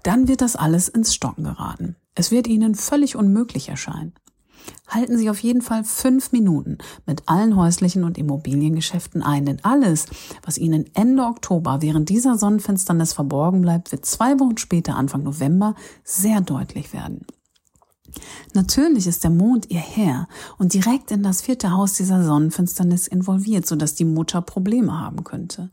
dann wird das alles ins Stocken geraten. Es wird Ihnen völlig unmöglich erscheinen. Halten Sie auf jeden Fall fünf Minuten mit allen häuslichen und Immobiliengeschäften ein, denn alles, was Ihnen Ende Oktober während dieser Sonnenfinsternis verborgen bleibt, wird zwei Wochen später, Anfang November, sehr deutlich werden. Natürlich ist der Mond ihr Herr und direkt in das vierte Haus dieser Sonnenfinsternis involviert, sodass die Mutter Probleme haben könnte.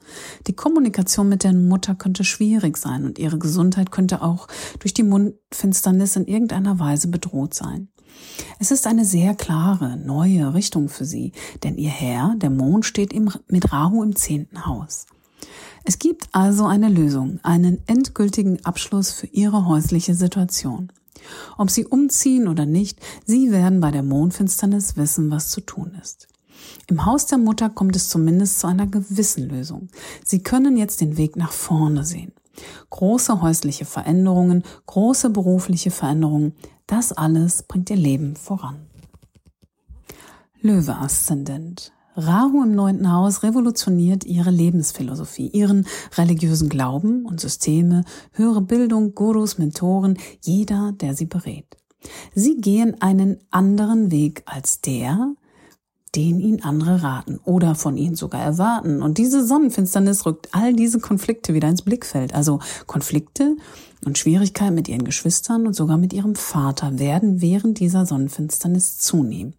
Die Kommunikation mit der Mutter könnte schwierig sein und ihre Gesundheit könnte auch durch die Mondfinsternis in irgendeiner Weise bedroht sein. Es ist eine sehr klare, neue Richtung für sie, denn ihr Herr, der Mond, steht im, mit Rahu im zehnten Haus. Es gibt also eine Lösung, einen endgültigen Abschluss für ihre häusliche Situation. Ob sie umziehen oder nicht, sie werden bei der Mondfinsternis wissen, was zu tun ist. Im Haus der Mutter kommt es zumindest zu einer gewissen Lösung. Sie können jetzt den Weg nach vorne sehen. Große häusliche Veränderungen, große berufliche Veränderungen, das alles bringt ihr Leben voran. Löwe Aszendent. Rahu im neunten Haus revolutioniert ihre Lebensphilosophie, ihren religiösen Glauben und Systeme, höhere Bildung, Gurus, Mentoren, jeder, der sie berät. Sie gehen einen anderen Weg als der, den ihnen andere raten oder von ihnen sogar erwarten. Und diese Sonnenfinsternis rückt all diese Konflikte wieder ins Blickfeld. Also Konflikte und Schwierigkeiten mit ihren Geschwistern und sogar mit ihrem Vater werden während dieser Sonnenfinsternis zunehmen.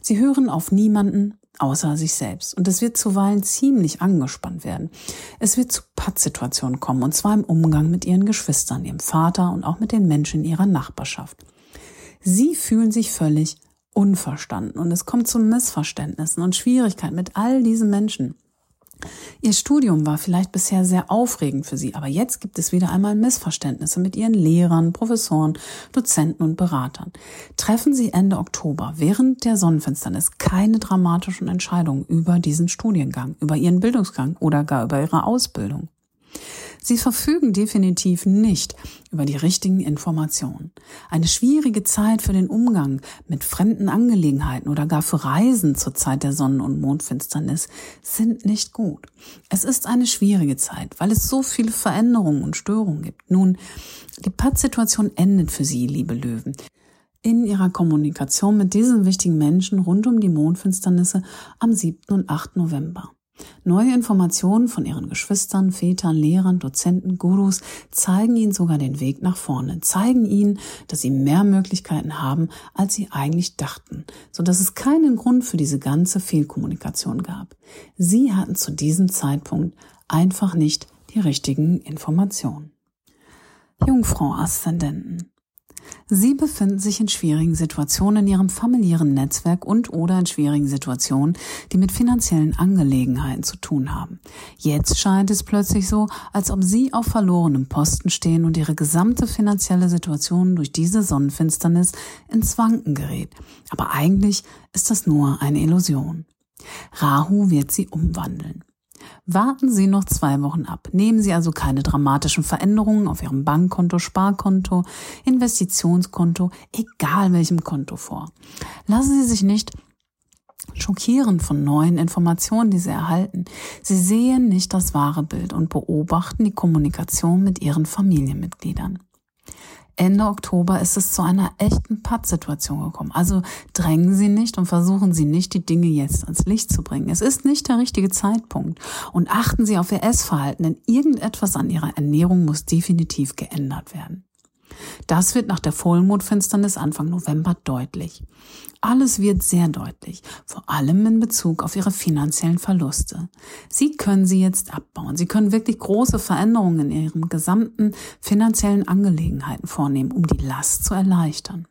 Sie hören auf niemanden, außer sich selbst. Und es wird zuweilen ziemlich angespannt werden. Es wird zu Pattsituationen kommen, und zwar im Umgang mit ihren Geschwistern, ihrem Vater und auch mit den Menschen in ihrer Nachbarschaft. Sie fühlen sich völlig unverstanden und es kommt zu Missverständnissen und Schwierigkeiten mit all diesen Menschen. Ihr Studium war vielleicht bisher sehr aufregend für Sie, aber jetzt gibt es wieder einmal Missverständnisse mit Ihren Lehrern, Professoren, Dozenten und Beratern. Treffen Sie Ende Oktober während der Sonnenfinsternis keine dramatischen Entscheidungen über diesen Studiengang, über Ihren Bildungsgang oder gar über Ihre Ausbildung. Sie verfügen definitiv nicht über die richtigen Informationen. Eine schwierige Zeit für den Umgang mit fremden Angelegenheiten oder gar für Reisen zur Zeit der Sonnen- und Mondfinsternis sind nicht gut. Es ist eine schwierige Zeit, weil es so viele Veränderungen und Störungen gibt. Nun, die Pattsituation endet für Sie, liebe Löwen in ihrer Kommunikation mit diesen wichtigen Menschen rund um die Mondfinsternisse am 7. und 8. November. Neue Informationen von ihren Geschwistern, Vätern, Lehrern, Dozenten, Gurus zeigen ihnen sogar den Weg nach vorne, zeigen ihnen, dass sie mehr Möglichkeiten haben, als sie eigentlich dachten, so dass es keinen Grund für diese ganze Fehlkommunikation gab. Sie hatten zu diesem Zeitpunkt einfach nicht die richtigen Informationen. Jungfrau Aszendenten. Sie befinden sich in schwierigen Situationen in ihrem familiären Netzwerk und oder in schwierigen Situationen, die mit finanziellen Angelegenheiten zu tun haben. Jetzt scheint es plötzlich so, als ob Sie auf verlorenem Posten stehen und Ihre gesamte finanzielle Situation durch diese Sonnenfinsternis ins Wanken gerät. Aber eigentlich ist das nur eine Illusion. Rahu wird sie umwandeln. Warten Sie noch zwei Wochen ab. Nehmen Sie also keine dramatischen Veränderungen auf Ihrem Bankkonto, Sparkonto, Investitionskonto, egal welchem Konto vor. Lassen Sie sich nicht schockieren von neuen Informationen, die Sie erhalten. Sie sehen nicht das wahre Bild und beobachten die Kommunikation mit Ihren Familienmitgliedern. Ende Oktober ist es zu einer echten Pattsituation gekommen. Also drängen Sie nicht und versuchen Sie nicht, die Dinge jetzt ans Licht zu bringen. Es ist nicht der richtige Zeitpunkt. Und achten Sie auf Ihr Essverhalten, denn irgendetwas an Ihrer Ernährung muss definitiv geändert werden. Das wird nach der Vollmondfinsternis Anfang November deutlich. Alles wird sehr deutlich, vor allem in Bezug auf ihre finanziellen Verluste. Sie können sie jetzt abbauen. Sie können wirklich große Veränderungen in ihren gesamten finanziellen Angelegenheiten vornehmen, um die Last zu erleichtern.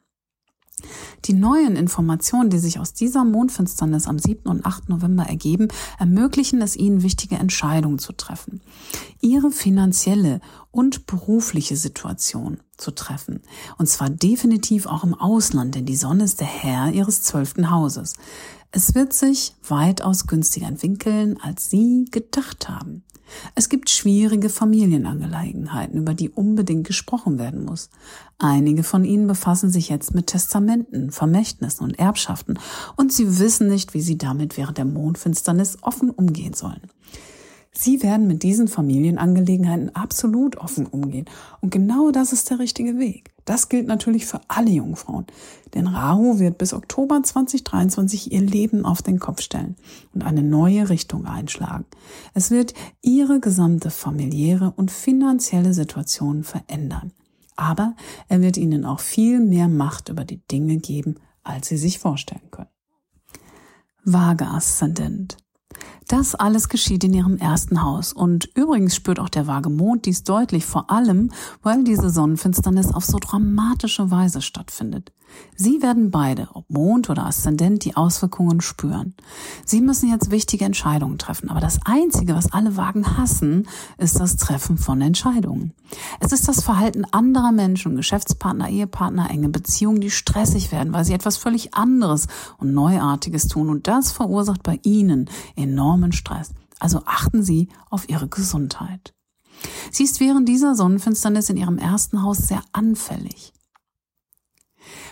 Die neuen Informationen, die sich aus dieser Mondfinsternis am 7. und 8. November ergeben, ermöglichen es Ihnen, wichtige Entscheidungen zu treffen. Ihre finanzielle und berufliche Situation zu treffen. Und zwar definitiv auch im Ausland, denn die Sonne ist der Herr Ihres zwölften Hauses. Es wird sich weitaus günstiger entwickeln, als Sie gedacht haben. Es gibt schwierige Familienangelegenheiten, über die unbedingt gesprochen werden muss. Einige von ihnen befassen sich jetzt mit Testamenten, Vermächtnissen und Erbschaften und sie wissen nicht, wie sie damit während der Mondfinsternis offen umgehen sollen. Sie werden mit diesen Familienangelegenheiten absolut offen umgehen. Und genau das ist der richtige Weg. Das gilt natürlich für alle Jungfrauen. Denn Rahu wird bis Oktober 2023 ihr Leben auf den Kopf stellen und eine neue Richtung einschlagen. Es wird ihre gesamte familiäre und finanzielle Situation verändern. Aber er wird ihnen auch viel mehr Macht über die Dinge geben, als sie sich vorstellen können. Vage Aszendent. Das alles geschieht in ihrem ersten Haus. Und übrigens spürt auch der vage Mond dies deutlich, vor allem, weil diese Sonnenfinsternis auf so dramatische Weise stattfindet. Sie werden beide, ob Mond oder Aszendent, die Auswirkungen spüren. Sie müssen jetzt wichtige Entscheidungen treffen, aber das Einzige, was alle Wagen hassen, ist das Treffen von Entscheidungen. Es ist das Verhalten anderer Menschen, Geschäftspartner, Ehepartner, enge Beziehungen, die stressig werden, weil sie etwas völlig anderes und Neuartiges tun und das verursacht bei ihnen enormen Stress. Also achten Sie auf Ihre Gesundheit. Sie ist während dieser Sonnenfinsternis in ihrem ersten Haus sehr anfällig.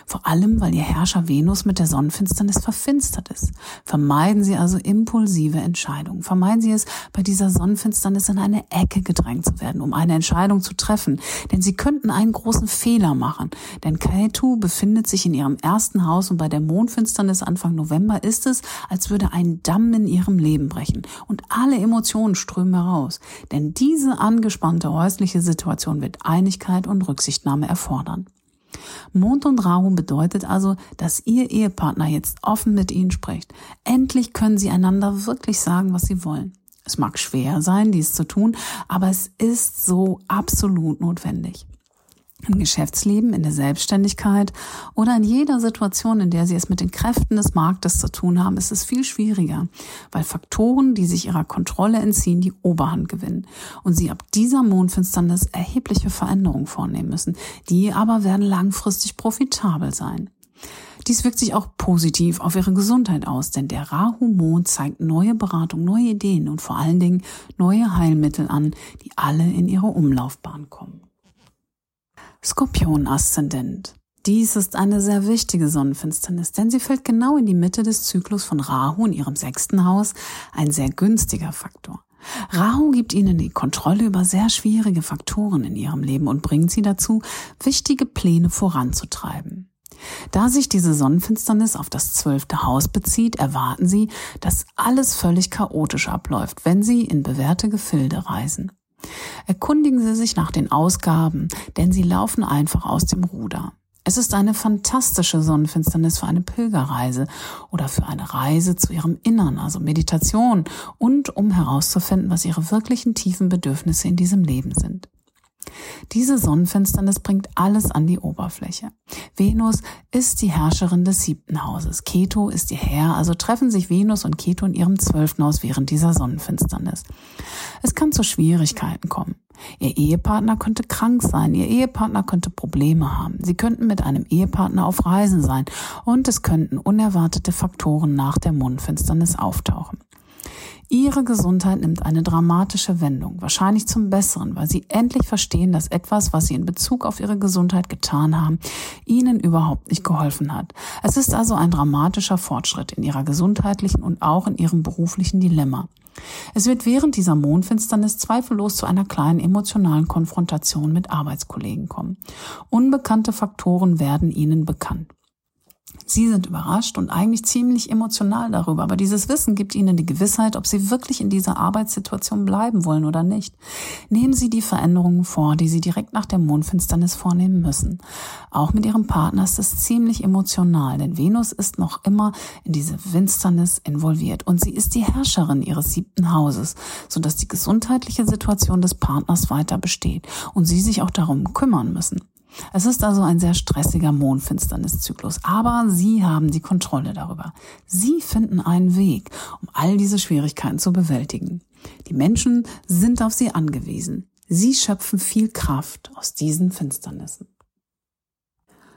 Vor allem, weil ihr Herrscher Venus mit der Sonnenfinsternis verfinstert ist. Vermeiden Sie also impulsive Entscheidungen. Vermeiden Sie es, bei dieser Sonnenfinsternis in eine Ecke gedrängt zu werden, um eine Entscheidung zu treffen. Denn Sie könnten einen großen Fehler machen. Denn Ketu befindet sich in Ihrem ersten Haus und bei der Mondfinsternis Anfang November ist es, als würde ein Damm in Ihrem Leben brechen und alle Emotionen strömen heraus. Denn diese angespannte häusliche Situation wird Einigkeit und Rücksichtnahme erfordern. Mond und Rahu bedeutet also, dass Ihr Ehepartner jetzt offen mit Ihnen spricht. Endlich können Sie einander wirklich sagen, was Sie wollen. Es mag schwer sein, dies zu tun, aber es ist so absolut notwendig im Geschäftsleben, in der Selbstständigkeit oder in jeder Situation, in der sie es mit den Kräften des Marktes zu tun haben, ist es viel schwieriger, weil Faktoren, die sich ihrer Kontrolle entziehen, die Oberhand gewinnen und sie ab dieser Mondfinsternis erhebliche Veränderungen vornehmen müssen. Die aber werden langfristig profitabel sein. Dies wirkt sich auch positiv auf ihre Gesundheit aus, denn der Rahu-Mond zeigt neue Beratung, neue Ideen und vor allen Dingen neue Heilmittel an, die alle in ihre Umlaufbahn kommen. Skorpion-Aszendent. Dies ist eine sehr wichtige Sonnenfinsternis, denn sie fällt genau in die Mitte des Zyklus von Rahu in ihrem sechsten Haus, ein sehr günstiger Faktor. Rahu gibt ihnen die Kontrolle über sehr schwierige Faktoren in ihrem Leben und bringt sie dazu, wichtige Pläne voranzutreiben. Da sich diese Sonnenfinsternis auf das zwölfte Haus bezieht, erwarten sie, dass alles völlig chaotisch abläuft, wenn sie in bewährte Gefilde reisen. Erkundigen Sie sich nach den Ausgaben, denn sie laufen einfach aus dem Ruder. Es ist eine fantastische Sonnenfinsternis für eine Pilgerreise oder für eine Reise zu ihrem Innern, also Meditation und um herauszufinden, was ihre wirklichen tiefen Bedürfnisse in diesem Leben sind. Diese Sonnenfinsternis bringt alles an die Oberfläche. Venus ist die Herrscherin des siebten Hauses. Keto ist ihr Herr, also treffen sich Venus und Keto in ihrem zwölften Haus während dieser Sonnenfinsternis. Es kann zu Schwierigkeiten kommen. Ihr Ehepartner könnte krank sein, ihr Ehepartner könnte Probleme haben. Sie könnten mit einem Ehepartner auf Reisen sein und es könnten unerwartete Faktoren nach der Mondfinsternis auftauchen. Ihre Gesundheit nimmt eine dramatische Wendung, wahrscheinlich zum Besseren, weil Sie endlich verstehen, dass etwas, was Sie in Bezug auf Ihre Gesundheit getan haben, Ihnen überhaupt nicht geholfen hat. Es ist also ein dramatischer Fortschritt in Ihrer gesundheitlichen und auch in Ihrem beruflichen Dilemma. Es wird während dieser Mondfinsternis zweifellos zu einer kleinen emotionalen Konfrontation mit Arbeitskollegen kommen. Unbekannte Faktoren werden Ihnen bekannt. Sie sind überrascht und eigentlich ziemlich emotional darüber, aber dieses Wissen gibt Ihnen die Gewissheit, ob Sie wirklich in dieser Arbeitssituation bleiben wollen oder nicht. Nehmen Sie die Veränderungen vor, die Sie direkt nach der Mondfinsternis vornehmen müssen. Auch mit Ihrem Partner ist es ziemlich emotional, denn Venus ist noch immer in diese Finsternis involviert und sie ist die Herrscherin Ihres siebten Hauses, sodass die gesundheitliche Situation des Partners weiter besteht und Sie sich auch darum kümmern müssen. Es ist also ein sehr stressiger Mondfinsterniszyklus, aber Sie haben die Kontrolle darüber. Sie finden einen Weg, um all diese Schwierigkeiten zu bewältigen. Die Menschen sind auf Sie angewiesen. Sie schöpfen viel Kraft aus diesen Finsternissen.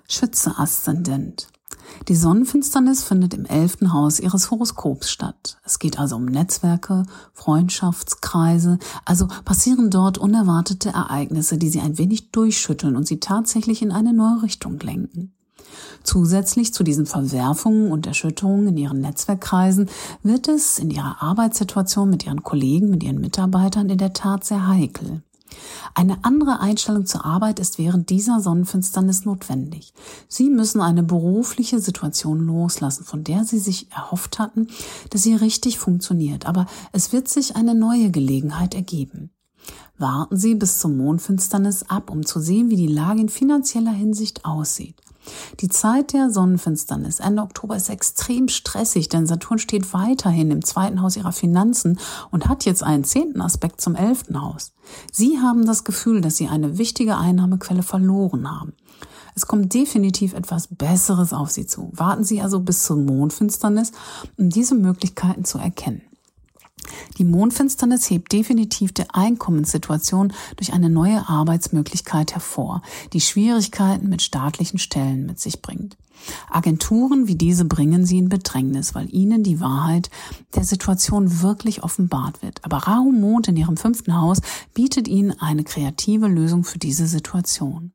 Schütze Aszendent. Die Sonnenfinsternis findet im elften Haus ihres Horoskops statt. Es geht also um Netzwerke, Freundschaftskreise, also passieren dort unerwartete Ereignisse, die sie ein wenig durchschütteln und sie tatsächlich in eine neue Richtung lenken. Zusätzlich zu diesen Verwerfungen und Erschütterungen in ihren Netzwerkkreisen wird es in ihrer Arbeitssituation mit ihren Kollegen, mit ihren Mitarbeitern in der Tat sehr heikel. Eine andere Einstellung zur Arbeit ist während dieser Sonnenfinsternis notwendig. Sie müssen eine berufliche Situation loslassen, von der Sie sich erhofft hatten, dass sie richtig funktioniert, aber es wird sich eine neue Gelegenheit ergeben. Warten Sie bis zum Mondfinsternis ab, um zu sehen, wie die Lage in finanzieller Hinsicht aussieht. Die Zeit der Sonnenfinsternis Ende Oktober ist extrem stressig, denn Saturn steht weiterhin im zweiten Haus ihrer Finanzen und hat jetzt einen zehnten Aspekt zum elften Haus. Sie haben das Gefühl, dass Sie eine wichtige Einnahmequelle verloren haben. Es kommt definitiv etwas Besseres auf Sie zu. Warten Sie also bis zur Mondfinsternis, um diese Möglichkeiten zu erkennen. Die Mondfinsternis hebt definitiv die Einkommenssituation durch eine neue Arbeitsmöglichkeit hervor, die Schwierigkeiten mit staatlichen Stellen mit sich bringt. Agenturen wie diese bringen sie in Bedrängnis, weil ihnen die Wahrheit der Situation wirklich offenbart wird. Aber Rahu Mond in ihrem fünften Haus bietet ihnen eine kreative Lösung für diese Situation.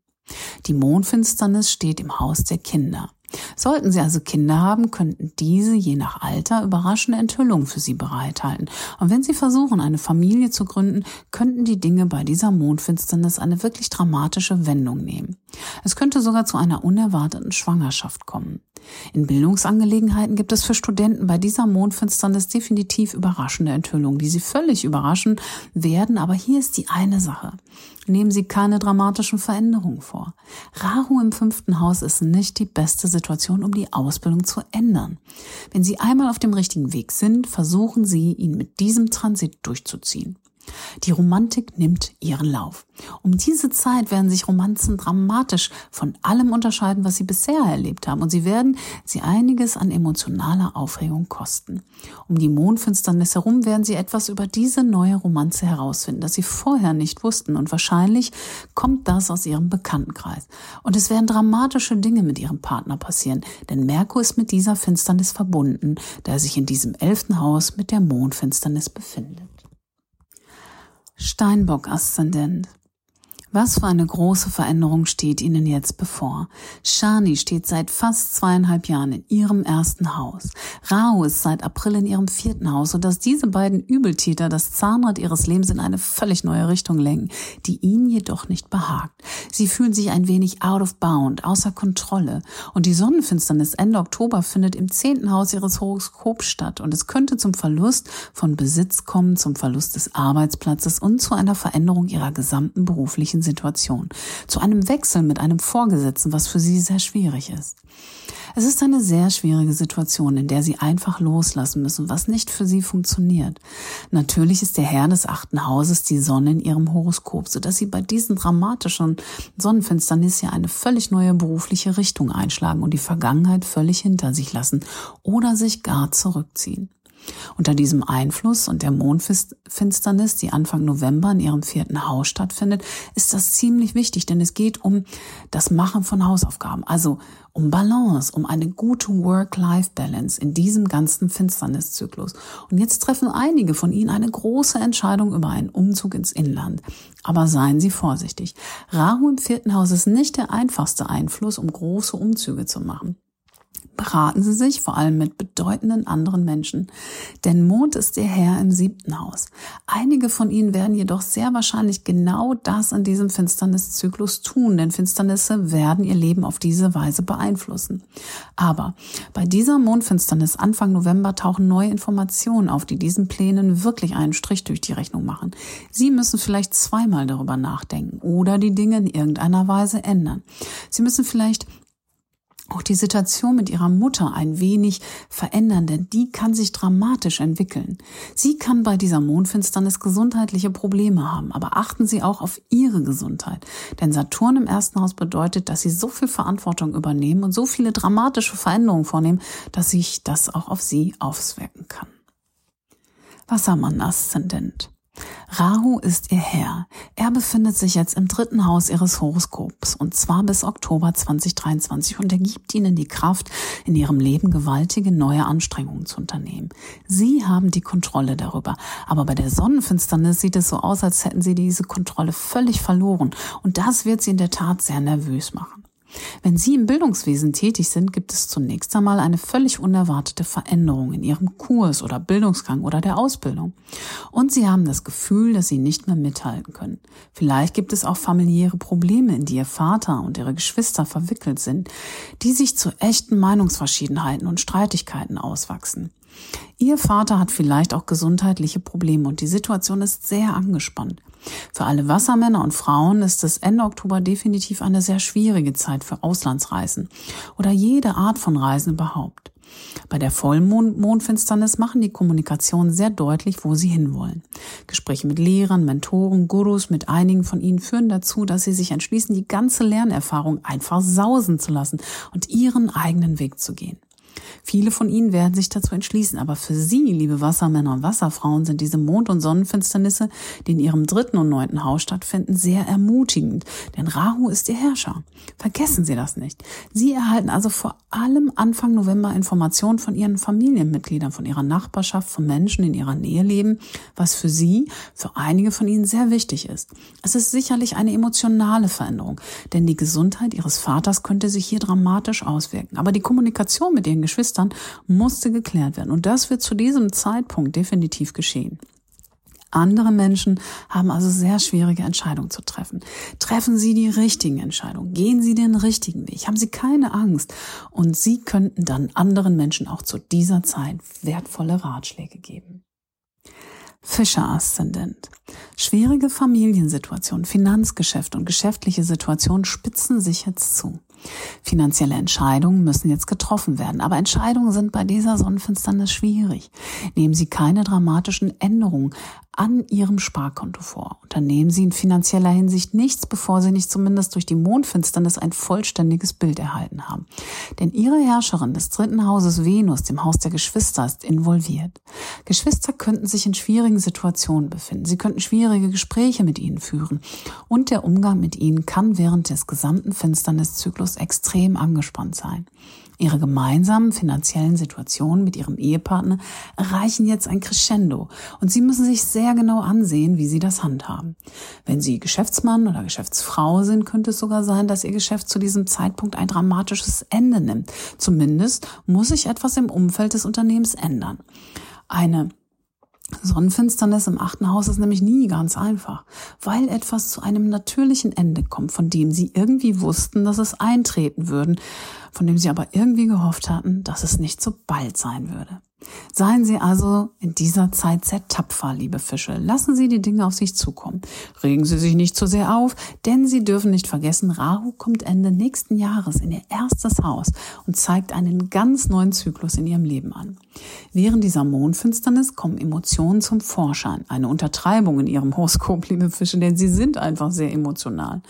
Die Mondfinsternis steht im Haus der Kinder. Sollten Sie also Kinder haben, könnten diese je nach Alter überraschende Enthüllungen für Sie bereithalten. Und wenn Sie versuchen, eine Familie zu gründen, könnten die Dinge bei dieser Mondfinsternis eine wirklich dramatische Wendung nehmen. Es könnte sogar zu einer unerwarteten Schwangerschaft kommen. In Bildungsangelegenheiten gibt es für Studenten bei dieser Mondfinsternis definitiv überraschende Enthüllungen, die sie völlig überraschen werden. Aber hier ist die eine Sache. Nehmen Sie keine dramatischen Veränderungen vor. Rahu im fünften Haus ist nicht die beste Situation, um die Ausbildung zu ändern. Wenn Sie einmal auf dem richtigen Weg sind, versuchen Sie, ihn mit diesem Transit durchzuziehen. Die Romantik nimmt ihren Lauf. Um diese Zeit werden sich Romanzen dramatisch von allem unterscheiden, was sie bisher erlebt haben, und sie werden sie einiges an emotionaler Aufregung kosten. Um die Mondfinsternis herum werden sie etwas über diese neue Romanze herausfinden, das sie vorher nicht wussten, und wahrscheinlich kommt das aus ihrem Bekanntenkreis. Und es werden dramatische Dinge mit ihrem Partner passieren, denn Merkur ist mit dieser Finsternis verbunden, da er sich in diesem elften Haus mit der Mondfinsternis befindet. Steinbock-Aszendent. Was für eine große Veränderung steht Ihnen jetzt bevor? Shani steht seit fast zweieinhalb Jahren in Ihrem ersten Haus. Rao ist seit April in Ihrem vierten Haus, sodass diese beiden Übeltäter das Zahnrad Ihres Lebens in eine völlig neue Richtung lenken, die Ihnen jedoch nicht behagt. Sie fühlen sich ein wenig out of bound, außer Kontrolle. Und die Sonnenfinsternis Ende Oktober findet im zehnten Haus Ihres Horoskops statt und es könnte zum Verlust von Besitz kommen, zum Verlust des Arbeitsplatzes und zu einer Veränderung Ihrer gesamten beruflichen Situation, zu einem Wechsel mit einem Vorgesetzten, was für sie sehr schwierig ist. Es ist eine sehr schwierige Situation, in der sie einfach loslassen müssen, was nicht für sie funktioniert. Natürlich ist der Herr des achten Hauses die Sonne in ihrem Horoskop, sodass sie bei diesen dramatischen Sonnenfinsternis ja eine völlig neue berufliche Richtung einschlagen und die Vergangenheit völlig hinter sich lassen oder sich gar zurückziehen. Unter diesem Einfluss und der Mondfinsternis, die Anfang November in ihrem vierten Haus stattfindet, ist das ziemlich wichtig, denn es geht um das Machen von Hausaufgaben, also um Balance, um eine gute Work-Life-Balance in diesem ganzen Finsterniszyklus. Und jetzt treffen einige von Ihnen eine große Entscheidung über einen Umzug ins Inland. Aber seien Sie vorsichtig. Rahu im vierten Haus ist nicht der einfachste Einfluss, um große Umzüge zu machen. Beraten Sie sich vor allem mit bedeutenden anderen Menschen. Denn Mond ist Ihr Herr im siebten Haus. Einige von Ihnen werden jedoch sehr wahrscheinlich genau das in diesem Finsterniszyklus tun, denn Finsternisse werden Ihr Leben auf diese Weise beeinflussen. Aber bei dieser Mondfinsternis Anfang November tauchen neue Informationen auf, die diesen Plänen wirklich einen Strich durch die Rechnung machen. Sie müssen vielleicht zweimal darüber nachdenken oder die Dinge in irgendeiner Weise ändern. Sie müssen vielleicht auch die Situation mit ihrer Mutter ein wenig verändern, denn die kann sich dramatisch entwickeln. Sie kann bei dieser Mondfinsternis gesundheitliche Probleme haben, aber achten Sie auch auf Ihre Gesundheit. Denn Saturn im ersten Haus bedeutet, dass Sie so viel Verantwortung übernehmen und so viele dramatische Veränderungen vornehmen, dass sich das auch auf Sie auswirken kann. Wassermann-Aszendent. Rahu ist ihr Herr. Er befindet sich jetzt im dritten Haus ihres Horoskops und zwar bis Oktober 2023 und er gibt ihnen die Kraft, in ihrem Leben gewaltige neue Anstrengungen zu unternehmen. Sie haben die Kontrolle darüber, aber bei der Sonnenfinsternis sieht es so aus, als hätten sie diese Kontrolle völlig verloren und das wird sie in der Tat sehr nervös machen. Wenn Sie im Bildungswesen tätig sind, gibt es zunächst einmal eine völlig unerwartete Veränderung in Ihrem Kurs oder Bildungsgang oder der Ausbildung. Und Sie haben das Gefühl, dass Sie nicht mehr mithalten können. Vielleicht gibt es auch familiäre Probleme, in die Ihr Vater und Ihre Geschwister verwickelt sind, die sich zu echten Meinungsverschiedenheiten und Streitigkeiten auswachsen. Ihr Vater hat vielleicht auch gesundheitliche Probleme und die Situation ist sehr angespannt. Für alle Wassermänner und Frauen ist es Ende Oktober definitiv eine sehr schwierige Zeit für Auslandsreisen oder jede Art von Reisen überhaupt. Bei der Vollmondfinsternis machen die Kommunikationen sehr deutlich, wo sie hinwollen. Gespräche mit Lehrern, Mentoren, Gurus, mit einigen von ihnen führen dazu, dass sie sich entschließen, die ganze Lernerfahrung einfach sausen zu lassen und ihren eigenen Weg zu gehen. Viele von Ihnen werden sich dazu entschließen, aber für Sie, liebe Wassermänner und Wasserfrauen, sind diese Mond- und Sonnenfinsternisse, die in Ihrem dritten und neunten Haus stattfinden, sehr ermutigend, denn Rahu ist Ihr Herrscher. Vergessen Sie das nicht. Sie erhalten also vor allem Anfang November Informationen von Ihren Familienmitgliedern, von Ihrer Nachbarschaft, von Menschen in Ihrer Nähe leben, was für Sie, für einige von Ihnen sehr wichtig ist. Es ist sicherlich eine emotionale Veränderung, denn die Gesundheit Ihres Vaters könnte sich hier dramatisch auswirken. Aber die Kommunikation mit Ihren Geschwistern musste geklärt werden. Und das wird zu diesem Zeitpunkt definitiv geschehen. Andere Menschen haben also sehr schwierige Entscheidungen zu treffen. Treffen Sie die richtigen Entscheidungen. Gehen Sie den richtigen Weg. Haben Sie keine Angst. Und Sie könnten dann anderen Menschen auch zu dieser Zeit wertvolle Ratschläge geben. Fischer-Aszendent. Schwierige Familiensituationen, Finanzgeschäfte und geschäftliche Situationen spitzen sich jetzt zu. Finanzielle Entscheidungen müssen jetzt getroffen werden, aber Entscheidungen sind bei dieser Sonnenfinsternis schwierig. Nehmen Sie keine dramatischen Änderungen an Ihrem Sparkonto vor. Unternehmen Sie in finanzieller Hinsicht nichts, bevor Sie nicht zumindest durch die Mondfinsternis ein vollständiges Bild erhalten haben. Denn Ihre Herrscherin des dritten Hauses Venus, dem Haus der Geschwister, ist involviert. Geschwister könnten sich in schwierigen Situationen befinden. Sie könnten schwierige Gespräche mit Ihnen führen. Und der Umgang mit Ihnen kann während des gesamten Finsterniszyklus extrem angespannt sein. Ihre gemeinsamen finanziellen Situationen mit Ihrem Ehepartner erreichen jetzt ein Crescendo und Sie müssen sich sehr genau ansehen, wie Sie das handhaben. Wenn Sie Geschäftsmann oder Geschäftsfrau sind, könnte es sogar sein, dass Ihr Geschäft zu diesem Zeitpunkt ein dramatisches Ende nimmt. Zumindest muss sich etwas im Umfeld des Unternehmens ändern. Eine Sonnenfinsternis im achten Haus ist nämlich nie ganz einfach, weil etwas zu einem natürlichen Ende kommt, von dem sie irgendwie wussten, dass es eintreten würden, von dem sie aber irgendwie gehofft hatten, dass es nicht so bald sein würde. Seien Sie also in dieser Zeit sehr tapfer, liebe Fische. Lassen Sie die Dinge auf sich zukommen. Regen Sie sich nicht zu sehr auf, denn Sie dürfen nicht vergessen, Rahu kommt Ende nächsten Jahres in Ihr erstes Haus und zeigt einen ganz neuen Zyklus in Ihrem Leben an. Während dieser Mondfinsternis kommen Emotionen zum Vorschein. Eine Untertreibung in Ihrem Horoskop, liebe Fische, denn Sie sind einfach sehr emotional.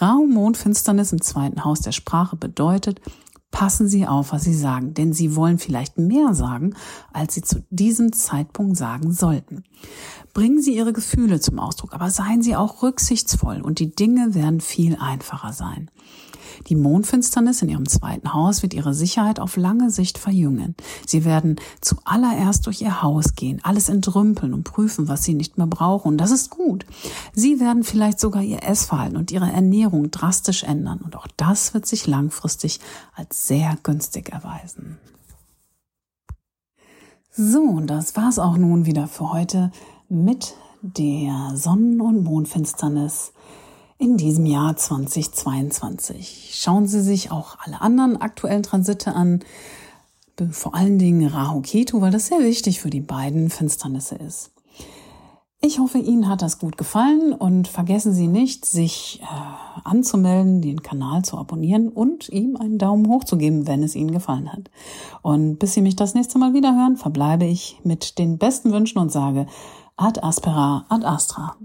Rahu Mondfinsternis im zweiten Haus der Sprache bedeutet, Passen Sie auf, was Sie sagen, denn Sie wollen vielleicht mehr sagen, als Sie zu diesem Zeitpunkt sagen sollten. Bringen Sie Ihre Gefühle zum Ausdruck, aber seien Sie auch rücksichtsvoll und die Dinge werden viel einfacher sein. Die Mondfinsternis in ihrem zweiten Haus wird ihre Sicherheit auf lange Sicht verjüngen. Sie werden zuallererst durch ihr Haus gehen, alles entrümpeln und prüfen, was sie nicht mehr brauchen. Und das ist gut. Sie werden vielleicht sogar ihr Essverhalten und ihre Ernährung drastisch ändern. Und auch das wird sich langfristig als sehr günstig erweisen. So, das war's auch nun wieder für heute mit der Sonnen- und Mondfinsternis in diesem Jahr 2022. Schauen Sie sich auch alle anderen aktuellen Transite an, vor allen Dingen Rahu Ketu, weil das sehr wichtig für die beiden Finsternisse ist. Ich hoffe, Ihnen hat das gut gefallen und vergessen Sie nicht, sich äh, anzumelden, den Kanal zu abonnieren und ihm einen Daumen hoch zu geben, wenn es Ihnen gefallen hat. Und bis Sie mich das nächste Mal wieder hören, verbleibe ich mit den besten Wünschen und sage Ad Aspera, Ad Astra.